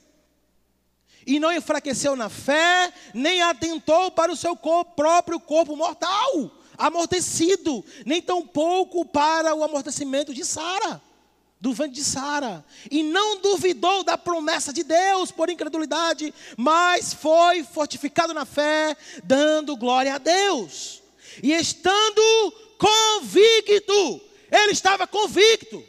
A: E não enfraqueceu na fé, nem atentou para o seu corpo, próprio corpo mortal, amortecido, nem tampouco para o amortecimento de Sara do ventre de Sara, e não duvidou da promessa de Deus por incredulidade, mas foi fortificado na fé, dando glória a Deus. E estando convicto, ele estava convicto,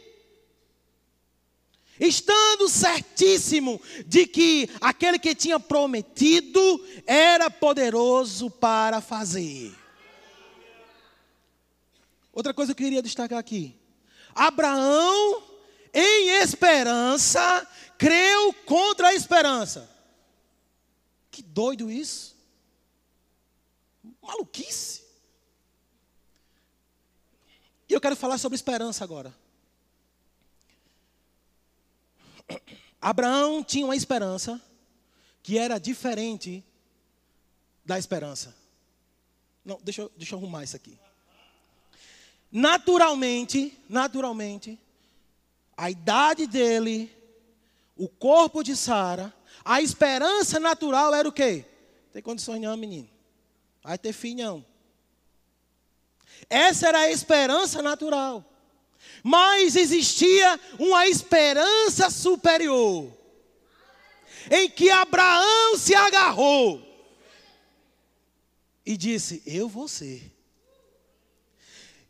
A: estando certíssimo de que aquele que tinha prometido era poderoso para fazer. Outra coisa que eu queria destacar aqui. Abraão em esperança, creu contra a esperança. Que doido isso. Maluquice. E eu quero falar sobre esperança agora. Abraão tinha uma esperança que era diferente da esperança. Não, deixa deixa eu arrumar isso aqui. Naturalmente, naturalmente, a idade dele, o corpo de Sara, a esperança natural era o quê? Tem condições não, menino. Vai ter filho não. Essa era a esperança natural. Mas existia uma esperança superior. Em que Abraão se agarrou e disse: Eu vou ser.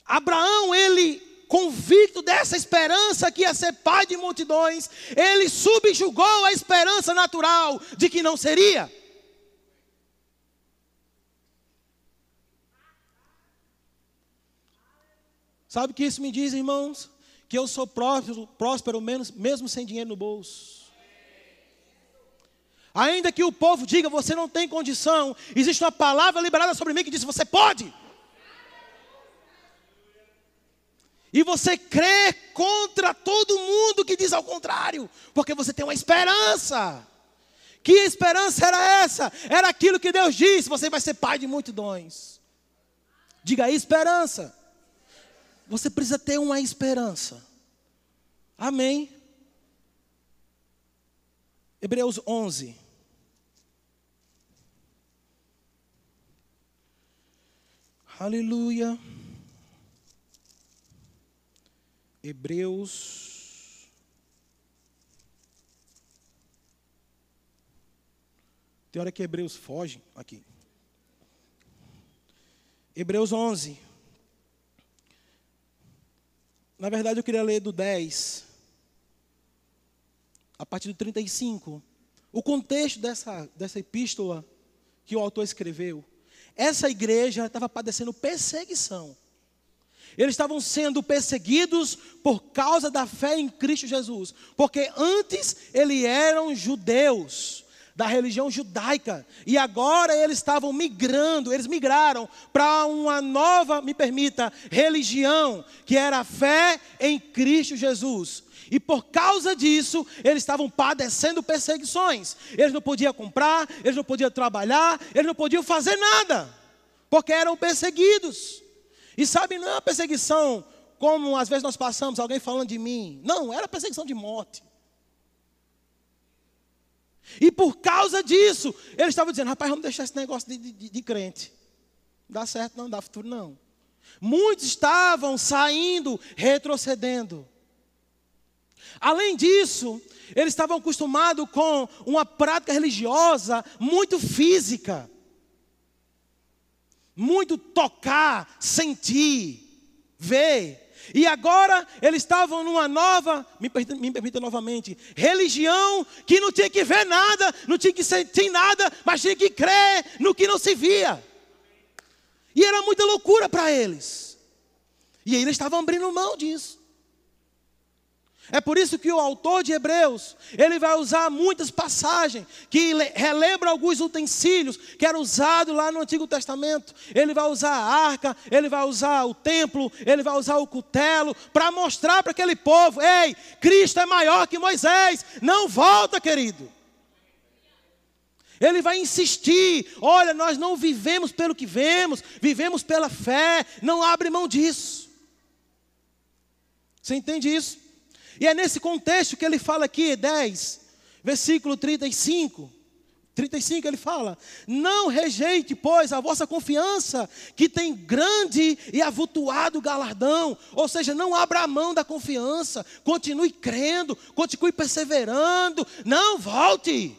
A: Abraão, ele convicto dessa esperança que ia ser pai de multidões, ele subjugou a esperança natural de que não seria. Sabe o que isso me diz, irmãos? Que eu sou próspero, próspero menos, mesmo sem dinheiro no bolso. Ainda que o povo diga, você não tem condição, existe uma palavra liberada sobre mim que diz, você pode. E você crê contra todo mundo que diz ao contrário, porque você tem uma esperança. Que esperança era essa? Era aquilo que Deus disse: você vai ser pai de multidões. Diga aí, esperança. Você precisa ter uma esperança. Amém. Hebreus 11. Aleluia. Hebreus. Tem hora que Hebreus foge aqui. Hebreus 11. Na verdade, eu queria ler do 10, a partir do 35. O contexto dessa, dessa epístola que o autor escreveu. Essa igreja estava padecendo perseguição. Eles estavam sendo perseguidos por causa da fé em Cristo Jesus. Porque antes eles eram judeus, da religião judaica. E agora eles estavam migrando, eles migraram para uma nova, me permita, religião, que era a fé em Cristo Jesus. E por causa disso, eles estavam padecendo perseguições. Eles não podiam comprar, eles não podiam trabalhar, eles não podiam fazer nada, porque eram perseguidos. E sabe, não é uma perseguição como às vezes nós passamos, alguém falando de mim. Não, era perseguição de morte. E por causa disso, eles estavam dizendo: rapaz, vamos deixar esse negócio de, de, de crente. Não dá certo, não, não dá futuro, não. Muitos estavam saindo, retrocedendo. Além disso, eles estavam acostumados com uma prática religiosa muito física. Muito tocar, sentir, ver. E agora eles estavam numa nova, me permita, me permita novamente, religião que não tinha que ver nada, não tinha que sentir nada, mas tinha que crer no que não se via. E era muita loucura para eles. E eles estavam abrindo mão disso. É por isso que o autor de Hebreus, ele vai usar muitas passagens que relembram alguns utensílios que eram usados lá no Antigo Testamento. Ele vai usar a arca, ele vai usar o templo, ele vai usar o cutelo para mostrar para aquele povo: "Ei, Cristo é maior que Moisés, não volta, querido". Ele vai insistir: "Olha, nós não vivemos pelo que vemos, vivemos pela fé, não abre mão disso". Você entende isso? E é nesse contexto que ele fala aqui, 10, versículo 35. 35 ele fala: Não rejeite, pois, a vossa confiança, que tem grande e avultuado galardão. Ou seja, não abra a mão da confiança, continue crendo, continue perseverando, não volte.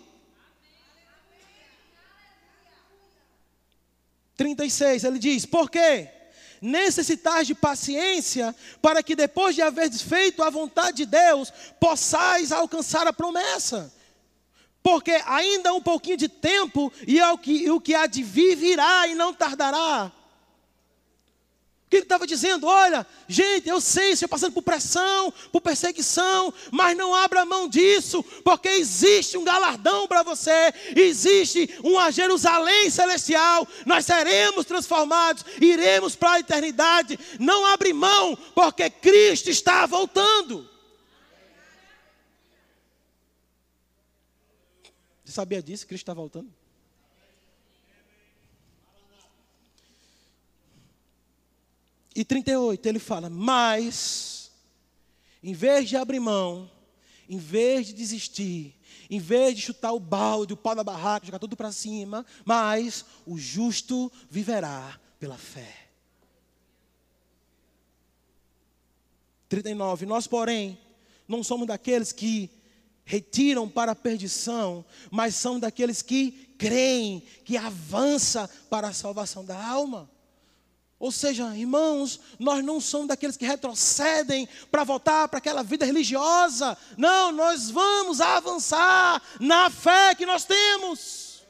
A: 36, ele diz: Por quê? Necessitais de paciência, para que depois de haver feito a vontade de Deus, possais alcançar a promessa. Porque ainda um pouquinho de tempo, e, é que, o que há de vir virá e não tardará. Que ele estava dizendo? Olha, gente, eu sei, estou passando por pressão, por perseguição, mas não abra mão disso, porque existe um galardão para você, existe uma Jerusalém celestial, nós seremos transformados, iremos para a eternidade. Não abre mão, porque Cristo está voltando. Você sabia disso? Cristo está voltando? E 38, ele fala: Mas, em vez de abrir mão, em vez de desistir, em vez de chutar o balde, o pau da barraca, jogar tudo para cima, mas o justo viverá pela fé. 39. Nós, porém, não somos daqueles que retiram para a perdição, mas são daqueles que creem, que avança para a salvação da alma. Ou seja, irmãos, nós não somos daqueles que retrocedem para voltar para aquela vida religiosa. Não, nós vamos avançar na fé que nós temos.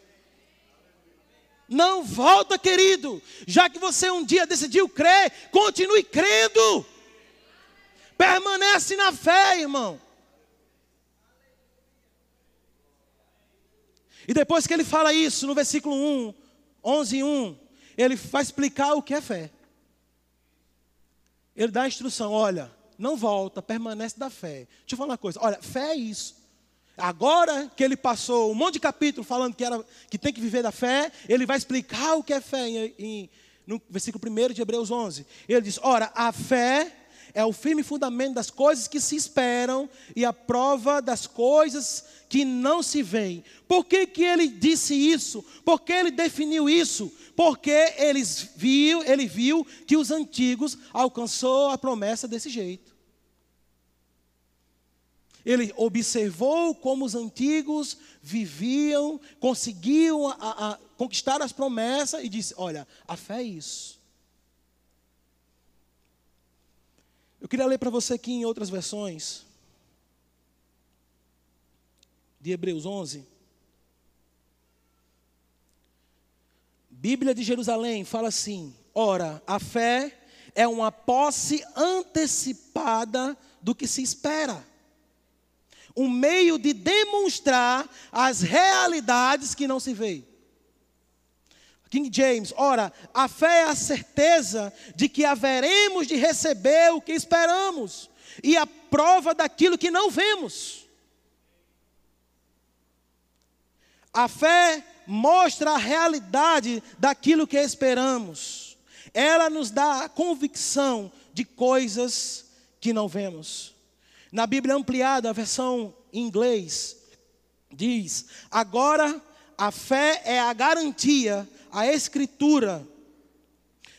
A: Não volta, querido. Já que você um dia decidiu crer, continue crendo. Permanece na fé, irmão. E depois que ele fala isso, no versículo 1, 11, 1, ele vai explicar o que é fé. Ele dá a instrução: olha, não volta, permanece da fé. Deixa eu falar uma coisa: olha, fé é isso. Agora que ele passou um monte de capítulo falando que, era, que tem que viver da fé, ele vai explicar o que é fé em, em, no versículo 1 de Hebreus 11. Ele diz: ora, a fé é o firme fundamento das coisas que se esperam e a prova das coisas que não se veem. Por que, que ele disse isso? Por que ele definiu isso? Porque eles viu, ele viu que os antigos alcançou a promessa desse jeito. Ele observou como os antigos viviam, conseguiam a, a, conquistar as promessas e disse: Olha, a fé é isso. Eu queria ler para você aqui em outras versões, de Hebreus 11. Bíblia de Jerusalém fala assim: ora, a fé é uma posse antecipada do que se espera, um meio de demonstrar as realidades que não se veem. King James, ora, a fé é a certeza de que haveremos de receber o que esperamos, e a prova daquilo que não vemos. A fé mostra a realidade daquilo que esperamos. Ela nos dá a convicção de coisas que não vemos. Na Bíblia ampliada, a versão em inglês, diz: agora a fé é a garantia a Escritura,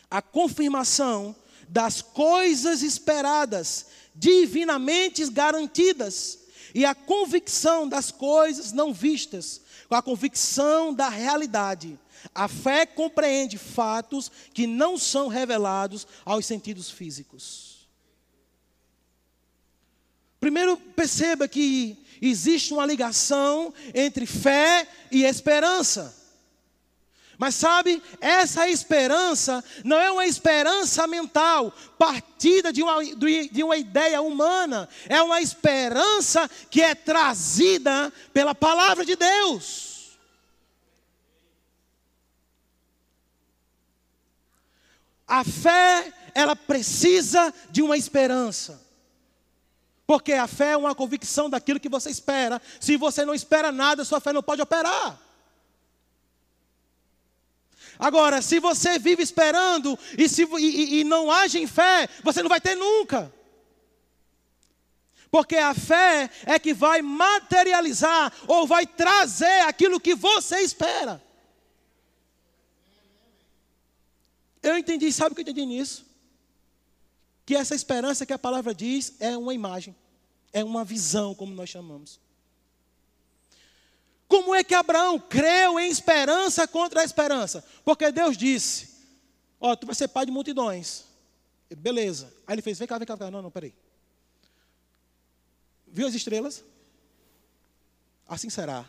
A: a confirmação das coisas esperadas, divinamente garantidas, e a convicção das coisas não vistas, com a convicção da realidade. A fé compreende fatos que não são revelados aos sentidos físicos. Primeiro, perceba que existe uma ligação entre fé e esperança. Mas sabe, essa esperança não é uma esperança mental, partida de uma, de uma ideia humana, é uma esperança que é trazida pela palavra de Deus. A fé, ela precisa de uma esperança. Porque a fé é uma convicção daquilo que você espera. Se você não espera nada, sua fé não pode operar. Agora, se você vive esperando e, se, e, e não age em fé, você não vai ter nunca. Porque a fé é que vai materializar ou vai trazer aquilo que você espera. Eu entendi, sabe o que eu entendi nisso? Que essa esperança que a palavra diz é uma imagem, é uma visão, como nós chamamos. Como é que Abraão creu em esperança contra a esperança? Porque Deus disse: Ó, oh, tu vai ser pai de multidões. Beleza. Aí ele fez: Vem cá, vem cá, vem cá. Não, não, peraí. Viu as estrelas? Assim será.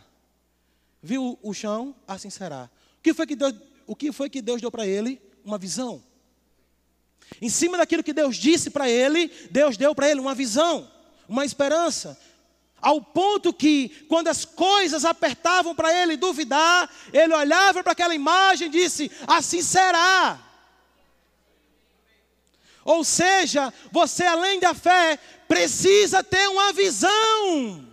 A: Viu o chão? Assim será. O que foi que Deus, o que foi que Deus deu para ele? Uma visão. Em cima daquilo que Deus disse para ele, Deus deu para ele uma visão, uma esperança. Ao ponto que, quando as coisas apertavam para ele duvidar, ele olhava para aquela imagem e disse: Assim será. Ou seja, você além da fé, precisa ter uma visão.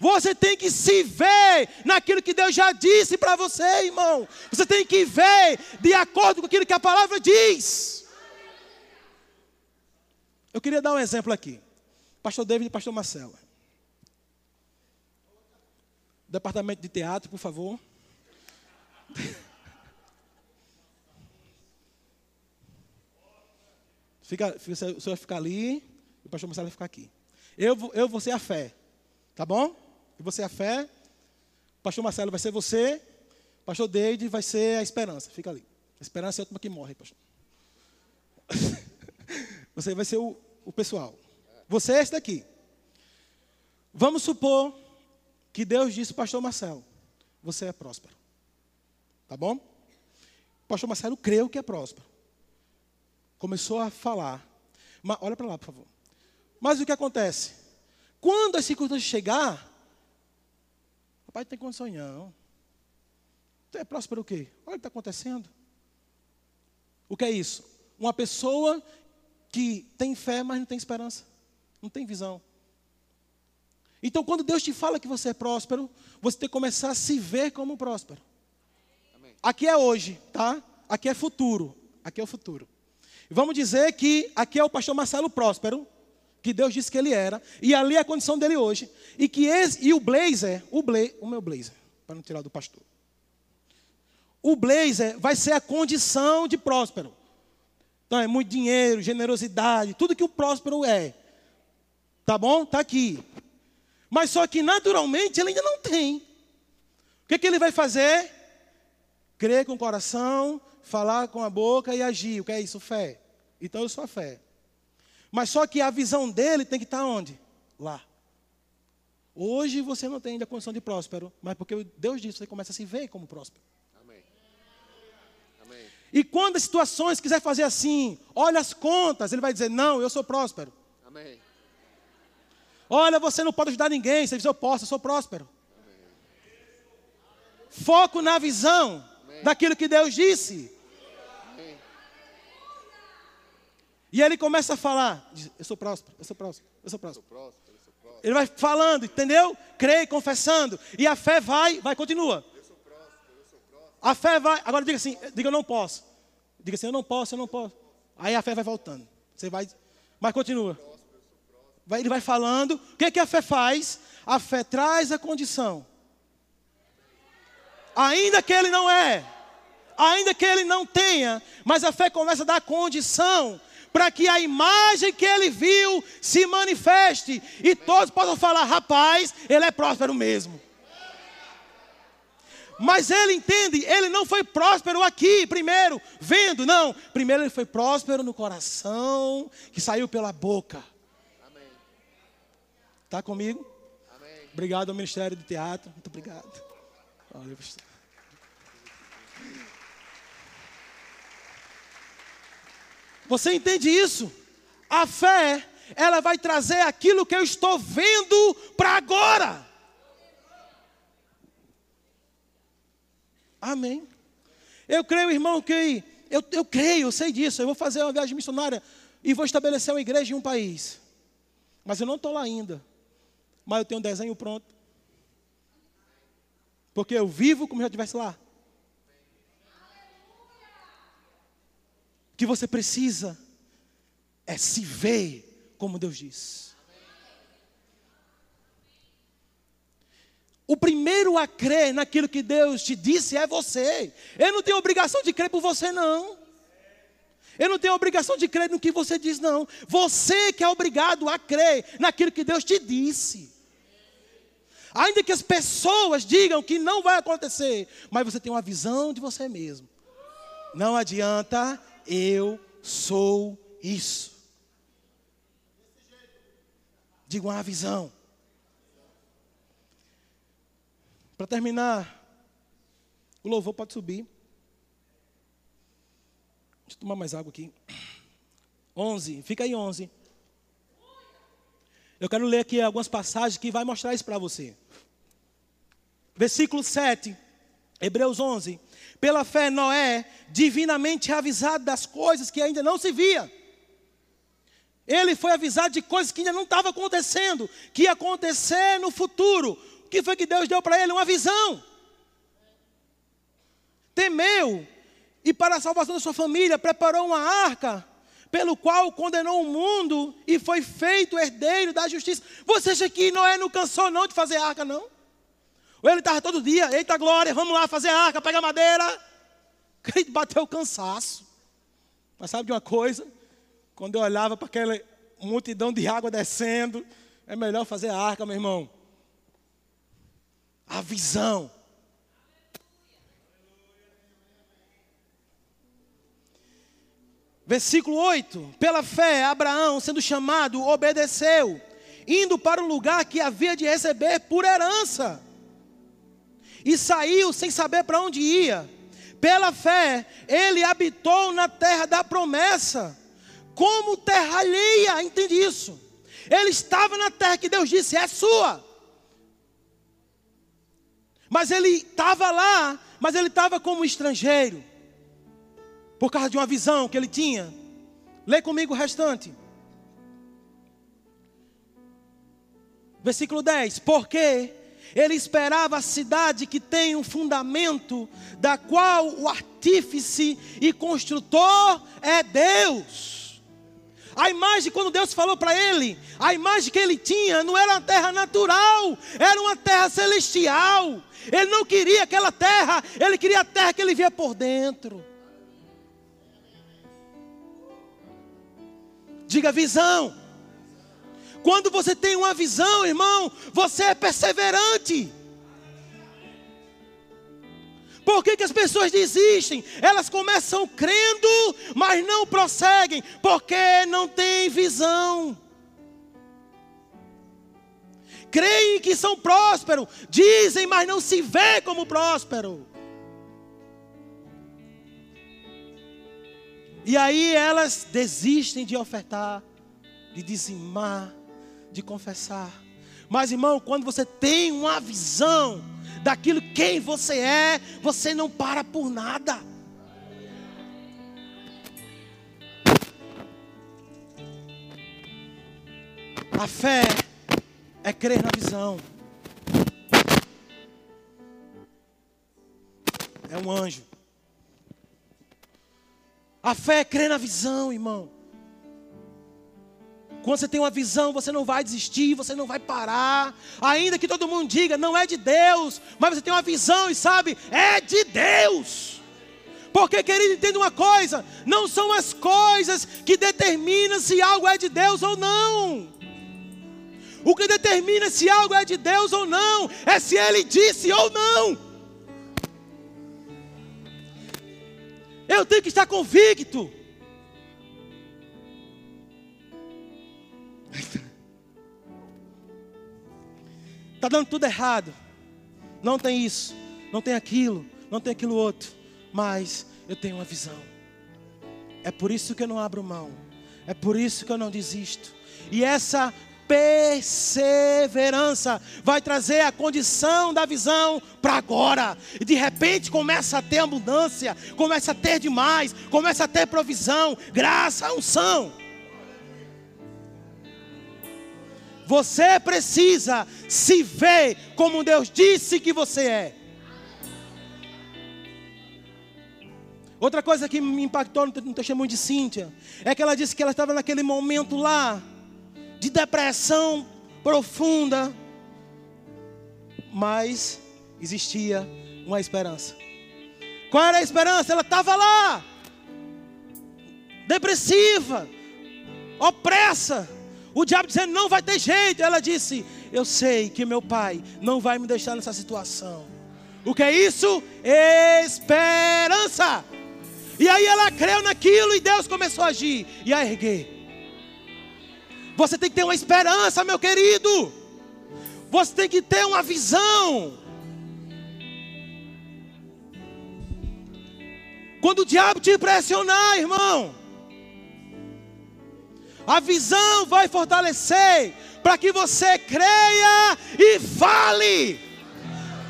A: Você tem que se ver naquilo que Deus já disse para você, irmão. Você tem que ver de acordo com aquilo que a palavra diz. Eu queria dar um exemplo aqui. Pastor David e Pastor Marcelo. Departamento de teatro, por favor. Fica, o senhor vai ficar ali o pastor Marcelo vai ficar aqui. Eu, eu vou ser a fé. Tá bom? E você é a fé. O pastor Marcelo vai ser você. O pastor Deide vai ser a esperança. Fica ali. A esperança é a última que morre, pastor. Você vai ser o, o pessoal. Você é esse daqui. Vamos supor que Deus disse, pastor Marcelo, você é próspero. Tá bom? pastor Marcelo creu que é próspero. Começou a falar. Mas, olha para lá, por favor. Mas o que acontece? Quando as circunstâncias chegar, Rapaz, não tem condições não. Tu é próspero o quê? Olha o que está acontecendo. O que é isso? Uma pessoa que tem fé, mas não tem esperança. Não tem visão. Então, quando Deus te fala que você é próspero, você tem que começar a se ver como próspero. Amém. Aqui é hoje, tá? Aqui é futuro. Aqui é o futuro. Vamos dizer que aqui é o pastor Marcelo Próspero, que Deus disse que ele era, e ali é a condição dele hoje. E que esse, e o blazer, o, bla, o meu blazer, para não tirar do pastor. O blazer vai ser a condição de próspero. Então é muito dinheiro, generosidade, tudo que o próspero é. Tá bom? Tá aqui. Mas só que naturalmente ele ainda não tem. O que, que ele vai fazer? Crer com o coração, falar com a boca e agir. O que é isso? Fé. Então eu sou a fé. Mas só que a visão dele tem que estar onde? Lá. Hoje você não tem ainda a condição de próspero, mas porque Deus disse, você começa a se ver como próspero. Amém. Amém. E quando as situações quiser fazer assim, olha as contas, ele vai dizer, não, eu sou próspero. Amém. Olha, você não pode ajudar ninguém. Você diz, eu posso, eu sou próspero. Foco na visão Amém. daquilo que Deus disse. Amém. E ele começa a falar: diz, Eu sou próspero, eu sou próspero, eu sou próspero. Eu sou próspero, eu sou próspero. Ele vai falando, entendeu? Creio, confessando. E a fé vai, vai, continua. Eu sou próspero, eu sou próspero. A fé vai, agora diga assim: diga eu não posso. Diga assim: eu não posso, eu não posso. Aí a fé vai voltando. Você vai, mas continua ele vai falando. O que, é que a fé faz? A fé traz a condição. Ainda que ele não é, ainda que ele não tenha, mas a fé começa a dar condição para que a imagem que ele viu se manifeste e todos possam falar: rapaz, ele é próspero mesmo. Mas ele entende, ele não foi próspero aqui, primeiro, vendo, não. Primeiro ele foi próspero no coração, que saiu pela boca. Está comigo? Amém. Obrigado ao Ministério do Teatro. Muito obrigado. Valeu, pastor. Você entende isso? A fé, ela vai trazer aquilo que eu estou vendo para agora. Amém. Eu creio, irmão, que eu, eu creio, eu sei disso. Eu vou fazer uma viagem missionária e vou estabelecer uma igreja em um país. Mas eu não estou lá ainda mas eu tenho um desenho pronto. Porque eu vivo como se já estivesse lá. O que você precisa é se ver como Deus diz. O primeiro a crer naquilo que Deus te disse é você. Eu não tenho obrigação de crer por você, não. Eu não tenho obrigação de crer no que você diz, não. Você que é obrigado a crer naquilo que Deus te disse. Ainda que as pessoas digam que não vai acontecer, mas você tem uma visão de você mesmo. Não adianta, eu sou isso. Diga uma visão. Para terminar, o louvor pode subir. Deixa eu tomar mais água aqui. 11, fica aí 11. Eu quero ler aqui algumas passagens que vai mostrar isso para você. Versículo 7, Hebreus 11. Pela fé, Noé, divinamente avisado das coisas que ainda não se via. Ele foi avisado de coisas que ainda não estavam acontecendo, que ia acontecer no futuro. O que foi que Deus deu para ele? Uma visão. Temeu e para a salvação da sua família preparou uma arca pelo qual condenou o mundo e foi feito herdeiro da justiça. Você acha que Noé não cansou não de fazer arca, não? Ou ele estava todo dia, eita glória, vamos lá fazer arca, pega madeira. Ele bateu o cansaço. Mas sabe de uma coisa? Quando eu olhava para aquela multidão de água descendo, é melhor fazer arca, meu irmão. A visão. Versículo 8: Pela fé, Abraão, sendo chamado, obedeceu, indo para o lugar que havia de receber por herança, e saiu sem saber para onde ia. Pela fé, ele habitou na terra da promessa, como terra alheia, entende isso? Ele estava na terra que Deus disse: é sua. Mas ele estava lá, mas ele estava como estrangeiro. Por causa de uma visão que ele tinha. Lê comigo o restante. Versículo 10: Porque ele esperava a cidade que tem um fundamento, da qual o artífice e construtor é Deus. A imagem, quando Deus falou para ele, a imagem que ele tinha não era uma terra natural, era uma terra celestial. Ele não queria aquela terra, ele queria a terra que ele via por dentro. Diga visão. Quando você tem uma visão, irmão, você é perseverante. Por que, que as pessoas desistem? Elas começam crendo, mas não prosseguem, porque não tem visão. Creem que são prósperos, dizem, mas não se vê como próspero. E aí elas desistem de ofertar, de dizimar, de confessar. Mas, irmão, quando você tem uma visão daquilo quem você é, você não para por nada. A fé é crer na visão. É um anjo. A fé é crer na visão, irmão. Quando você tem uma visão, você não vai desistir, você não vai parar. Ainda que todo mundo diga, não é de Deus, mas você tem uma visão e sabe, é de Deus. Porque, querido, entenda uma coisa: não são as coisas que determinam se algo é de Deus ou não. O que determina se algo é de Deus ou não é se Ele disse ou não. Eu tenho que estar convicto. Está dando tudo errado. Não tem isso, não tem aquilo, não tem aquilo outro. Mas eu tenho uma visão. É por isso que eu não abro mão. É por isso que eu não desisto. E essa perseverança vai trazer a condição da visão para agora. E de repente começa a ter abundância, começa a ter demais, começa a ter provisão, graça, unção. Você precisa se ver como Deus disse que você é. Outra coisa que me impactou no testemunho de Cíntia é que ela disse que ela estava naquele momento lá de depressão profunda, mas existia uma esperança. Qual era a esperança? Ela estava lá, depressiva, opressa o diabo dizendo: não vai ter jeito. Ela disse: eu sei que meu pai não vai me deixar nessa situação. O que é isso? Esperança. E aí ela creu naquilo e Deus começou a agir e a erguer. Você tem que ter uma esperança, meu querido. Você tem que ter uma visão. Quando o diabo te pressionar, irmão, a visão vai fortalecer para que você creia e fale.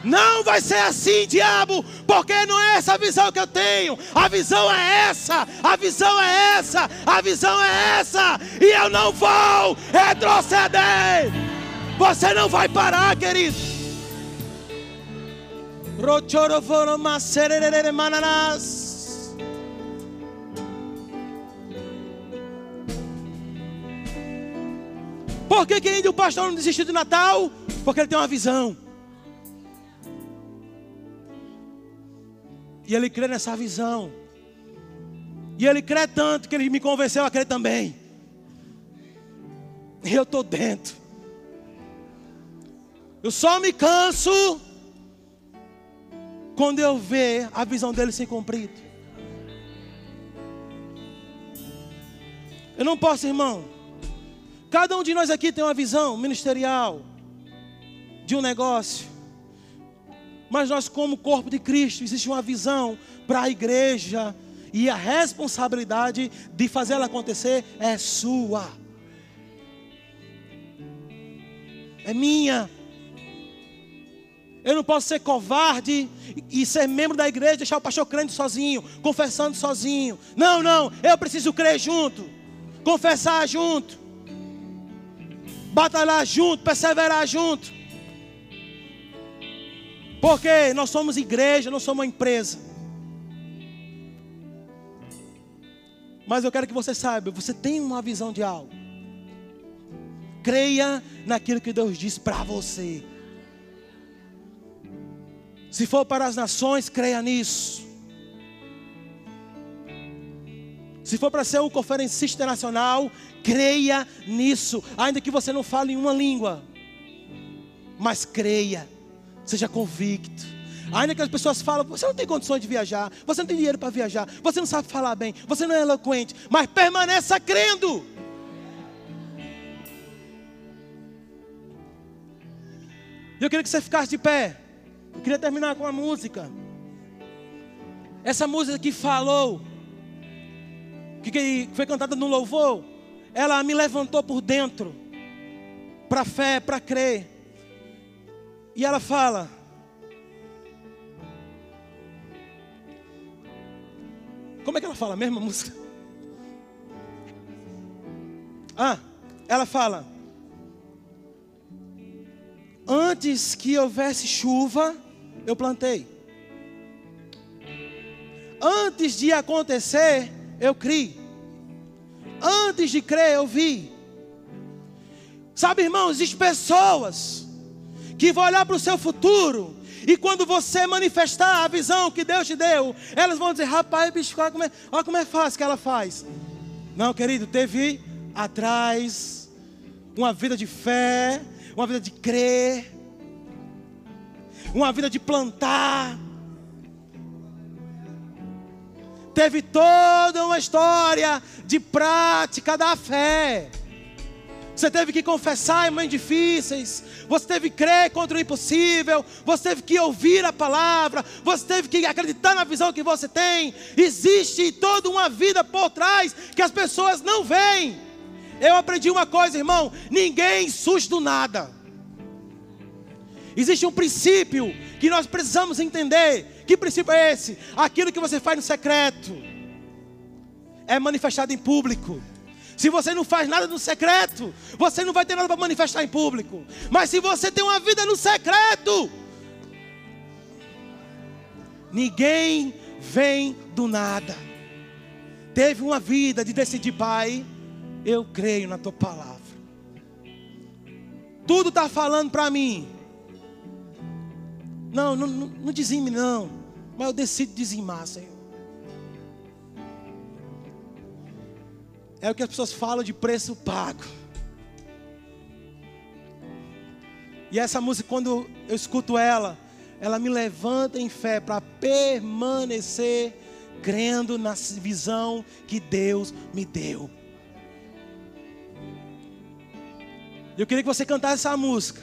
A: Não vai ser assim, diabo, porque não é essa a visão que eu tenho. A visão é essa, a visão é essa, a visão é essa, e eu não vou retroceder. Você não vai parar, querido. Por que, que ainda o pastor não desistiu do Natal? Porque ele tem uma visão. E ele crê nessa visão. E ele crê tanto que ele me convenceu a crer também. E eu estou dentro. Eu só me canso quando eu ver a visão dele ser cumprida. Eu não posso, irmão Cada um de nós aqui tem uma visão ministerial de um negócio. Mas nós, como corpo de Cristo, existe uma visão para a igreja. E a responsabilidade de fazer ela acontecer é sua. É minha. Eu não posso ser covarde e ser membro da igreja, deixar o pastor crendo sozinho, confessando sozinho. Não, não, eu preciso crer junto, confessar junto, batalhar junto, perseverar junto. Porque nós somos igreja, não somos uma empresa. Mas eu quero que você saiba, você tem uma visão de algo. Creia naquilo que Deus diz para você. Se for para as nações, creia nisso. Se for para ser um conferencista internacional, creia nisso. Ainda que você não fale em uma língua, mas creia, seja convicto. Ainda que as pessoas falam, você não tem condições de viajar, você não tem dinheiro para viajar, você não sabe falar bem, você não é eloquente, mas permaneça crendo. Eu queria que você ficasse de pé. Eu queria terminar com uma música. Essa música que falou, que foi cantada no louvor, ela me levantou por dentro, para fé, para crer. E ela fala: Como é que ela fala a música? Ah, ela fala: Antes que houvesse chuva, eu plantei. Antes de acontecer, eu criei. Antes de crer, eu vi. Sabe, irmãos, existem pessoas que vão olhar para o seu futuro e quando você manifestar a visão que Deus te deu, elas vão dizer: rapaz, bicho, olha como é, olha como é fácil que ela faz. Não, querido, teve atrás uma vida de fé, uma vida de crer, uma vida de plantar. Teve toda uma história de prática da fé. Você teve que confessar em momentos difíceis. Você teve que crer contra o impossível. Você teve que ouvir a palavra. Você teve que acreditar na visão que você tem. Existe toda uma vida por trás que as pessoas não veem. Eu aprendi uma coisa, irmão: ninguém surge do nada. Existe um princípio que nós precisamos entender. Que princípio é esse? Aquilo que você faz no secreto é manifestado em público. Se você não faz nada no secreto, você não vai ter nada para manifestar em público. Mas se você tem uma vida no secreto, ninguém vem do nada. Teve uma vida de decidir, Pai, eu creio na tua palavra. Tudo está falando para mim. Não, não, não, não dizime não. Mas eu decido dizimar, Senhor. É o que as pessoas falam de preço pago. E essa música, quando eu escuto ela, ela me levanta em fé para permanecer crendo na visão que Deus me deu. Eu queria que você cantasse essa música.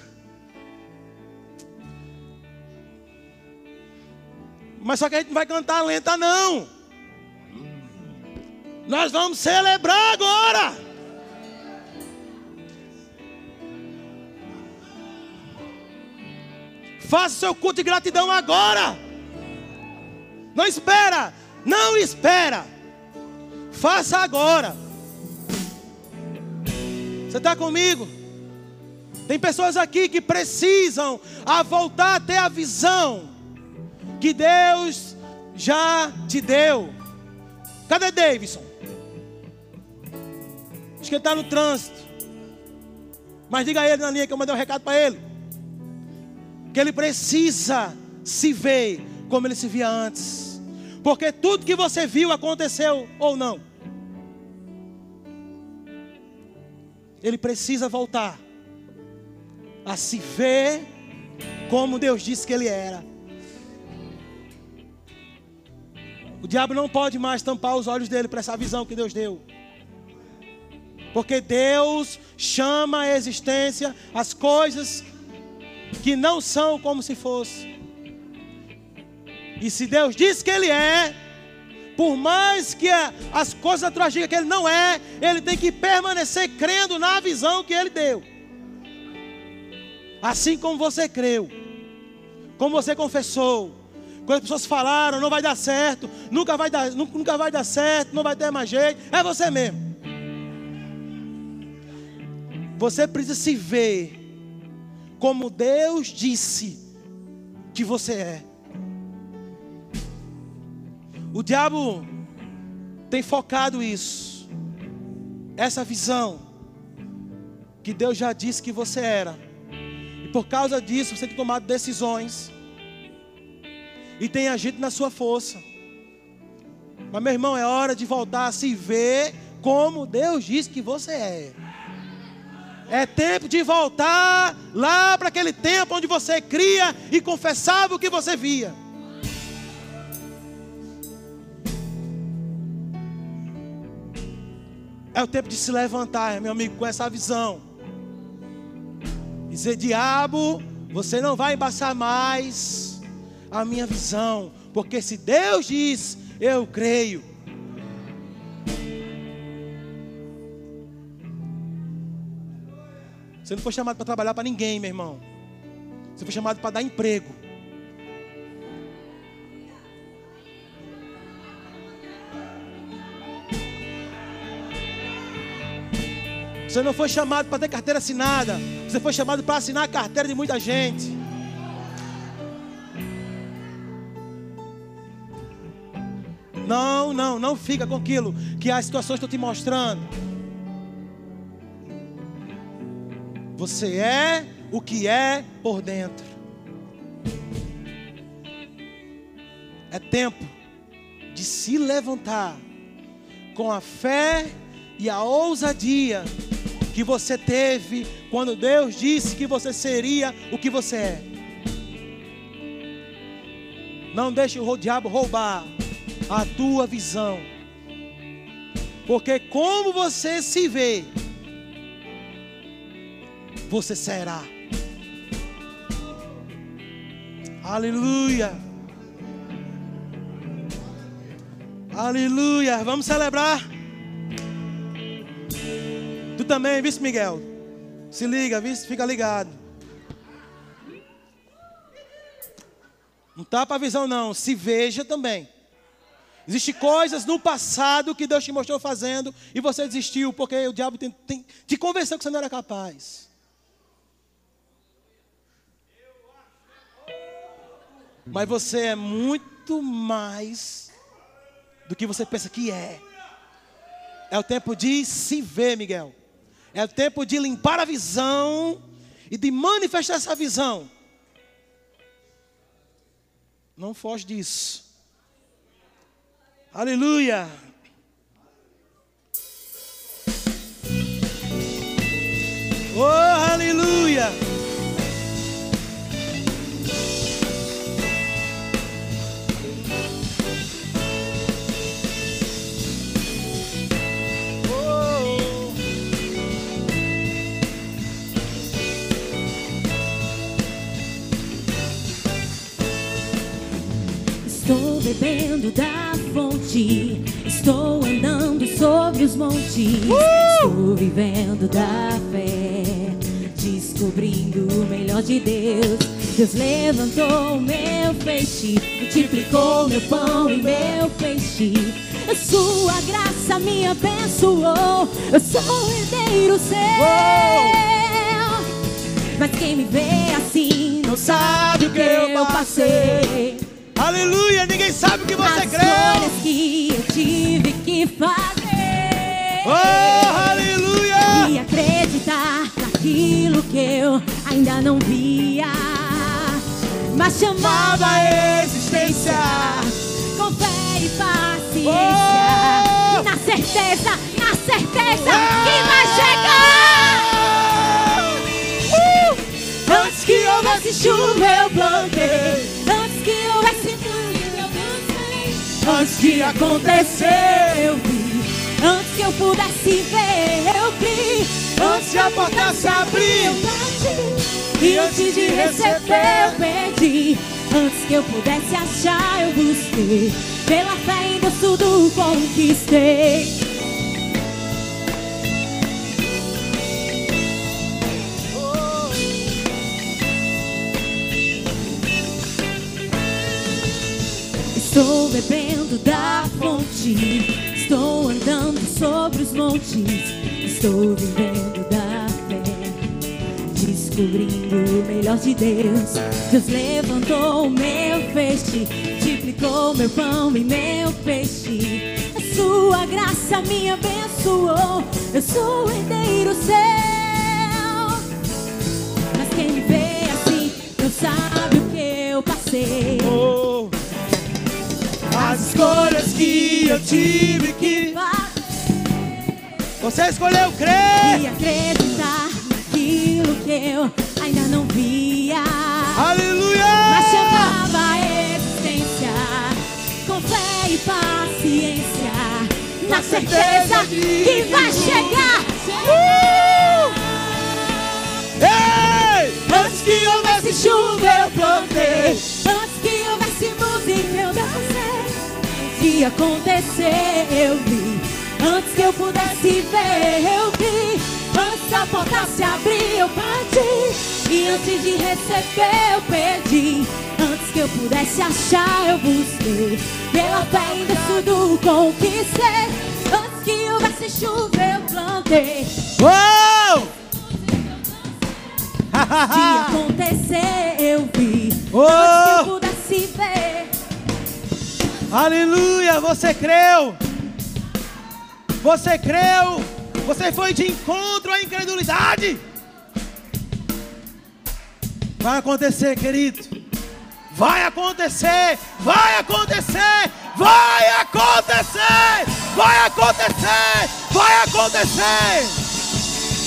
A: Mas só que a gente não vai cantar lenta, não. Nós vamos celebrar agora. Faça seu culto de gratidão agora. Não espera, não espera. Faça agora. Você está comigo? Tem pessoas aqui que precisam a voltar a a visão que Deus já te deu. Cadê Davidson? Acho que ele está no trânsito. Mas diga a ele na linha que eu mandei um recado para ele. Que ele precisa se ver como ele se via antes. Porque tudo que você viu aconteceu ou não. Ele precisa voltar a se ver como Deus disse que ele era. O diabo não pode mais tampar os olhos dele para essa visão que Deus deu. Porque Deus chama a existência as coisas que não são como se fosse. E se Deus diz que Ele é, por mais que as coisas naturais digam que Ele não é, Ele tem que permanecer crendo na visão que Ele deu. Assim como você creu. como você confessou. Quando as pessoas falaram, não vai dar certo, nunca vai dar, nunca vai dar certo, não vai ter mais jeito, é você mesmo. Você precisa se ver como Deus disse que você é. O diabo tem focado isso, essa visão, que Deus já disse que você era, e por causa disso você tem tomado decisões, e tem agido na sua força. Mas, meu irmão, é hora de voltar a se ver como Deus diz que você é. É tempo de voltar lá para aquele tempo onde você cria e confessava o que você via. É o tempo de se levantar, meu amigo, com essa visão. Dizer, diabo, você não vai embaçar mais a minha visão, porque se Deus diz, eu creio. Você não foi chamado para trabalhar para ninguém, meu irmão. Você foi chamado para dar emprego. Você não foi chamado para ter carteira assinada. Você foi chamado para assinar a carteira de muita gente. Não, não, não fica com aquilo que as situações estão te mostrando. Você é o que é por dentro. É tempo de se levantar com a fé e a ousadia que você teve quando Deus disse que você seria o que você é. Não deixe o diabo roubar a tua visão. Porque como você se vê, você será. Aleluia. Aleluia. Vamos celebrar. Tu também, vice Miguel. Se liga, vice, fica ligado. Não tapa a visão não, se veja também. Existem coisas no passado que Deus te mostrou fazendo e você desistiu porque o diabo te convenceu que você não era capaz. Mas você é muito mais do que você pensa que é. É o tempo de se ver, Miguel. É o tempo de limpar a visão e de manifestar essa visão. Não foge disso. Aleluia. Oh, aleluia.
B: Bebendo da fonte, estou andando sobre os montes, estou vivendo da fé, descobrindo o melhor de Deus. Deus levantou o meu feixe, multiplicou meu pão e meu peixe. A sua graça me abençoou, eu sou herdeiro seu. Mas quem me vê assim não sabe o que eu passei.
A: Aleluia. Ninguém sabe o que você
B: As
A: creu.
B: escolhas que eu tive que fazer.
A: Oh, aleluia.
B: E acreditar naquilo que eu ainda não via. Mas chamava a existência com fé e paciência.
A: Oh!
B: Na certeza, na certeza que vai chegar. Uh! Antes que houvesse chuva eu plantei. Antes que acontecer eu vi. Antes que eu pudesse ver eu criei.
A: Antes que a porta se abrir,
B: eu bati. E antes de receber eu pedi. Antes que eu pudesse achar eu busquei. Pela fé em Deus tudo conquistei. Estou bebendo da fonte, estou andando sobre os montes, estou vivendo da fé, descobrindo o melhor de Deus. Deus levantou o meu feixe, multiplicou meu pão e meu peixe. A sua graça me abençoou, eu sou herdeiro seu. Que eu
A: tive que. Você escolheu crer.
B: E acreditar naquilo que eu ainda não via.
A: Aleluia!
B: Mas chamava a existência com fé e paciência. Na certeza que vai chegar.
A: Ei!
B: Antes que houvesse chuva eu plantei De acontecer eu vi. Antes que eu pudesse ver eu vi. Antes da porta se abrir eu bati E antes de receber eu pedi Antes que eu pudesse achar eu busquei. Pela fé ainda tudo conquistei. Antes que houvesse chuva eu plantei.
A: Uou!
B: de acontecer eu vi! Antes que eu pudesse ver
A: Aleluia! Você creu! Você creu! Você foi de encontro à incredulidade! Vai acontecer, querido! Vai acontecer! Vai acontecer! Vai acontecer! Vai acontecer! Vai acontecer!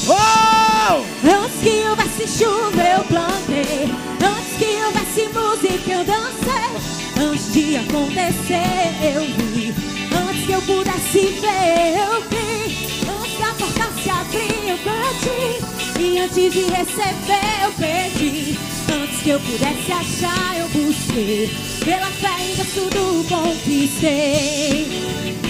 A: Oh!
B: Antes que houvesse chuva eu plantei Antes que houvesse música eu dancei de acontecer eu vi. Antes que eu pudesse ver eu vi. Antes da porta se abrir eu bati E antes de receber eu pedi Antes que eu pudesse achar eu busquei. Pela fé ainda tudo conquistei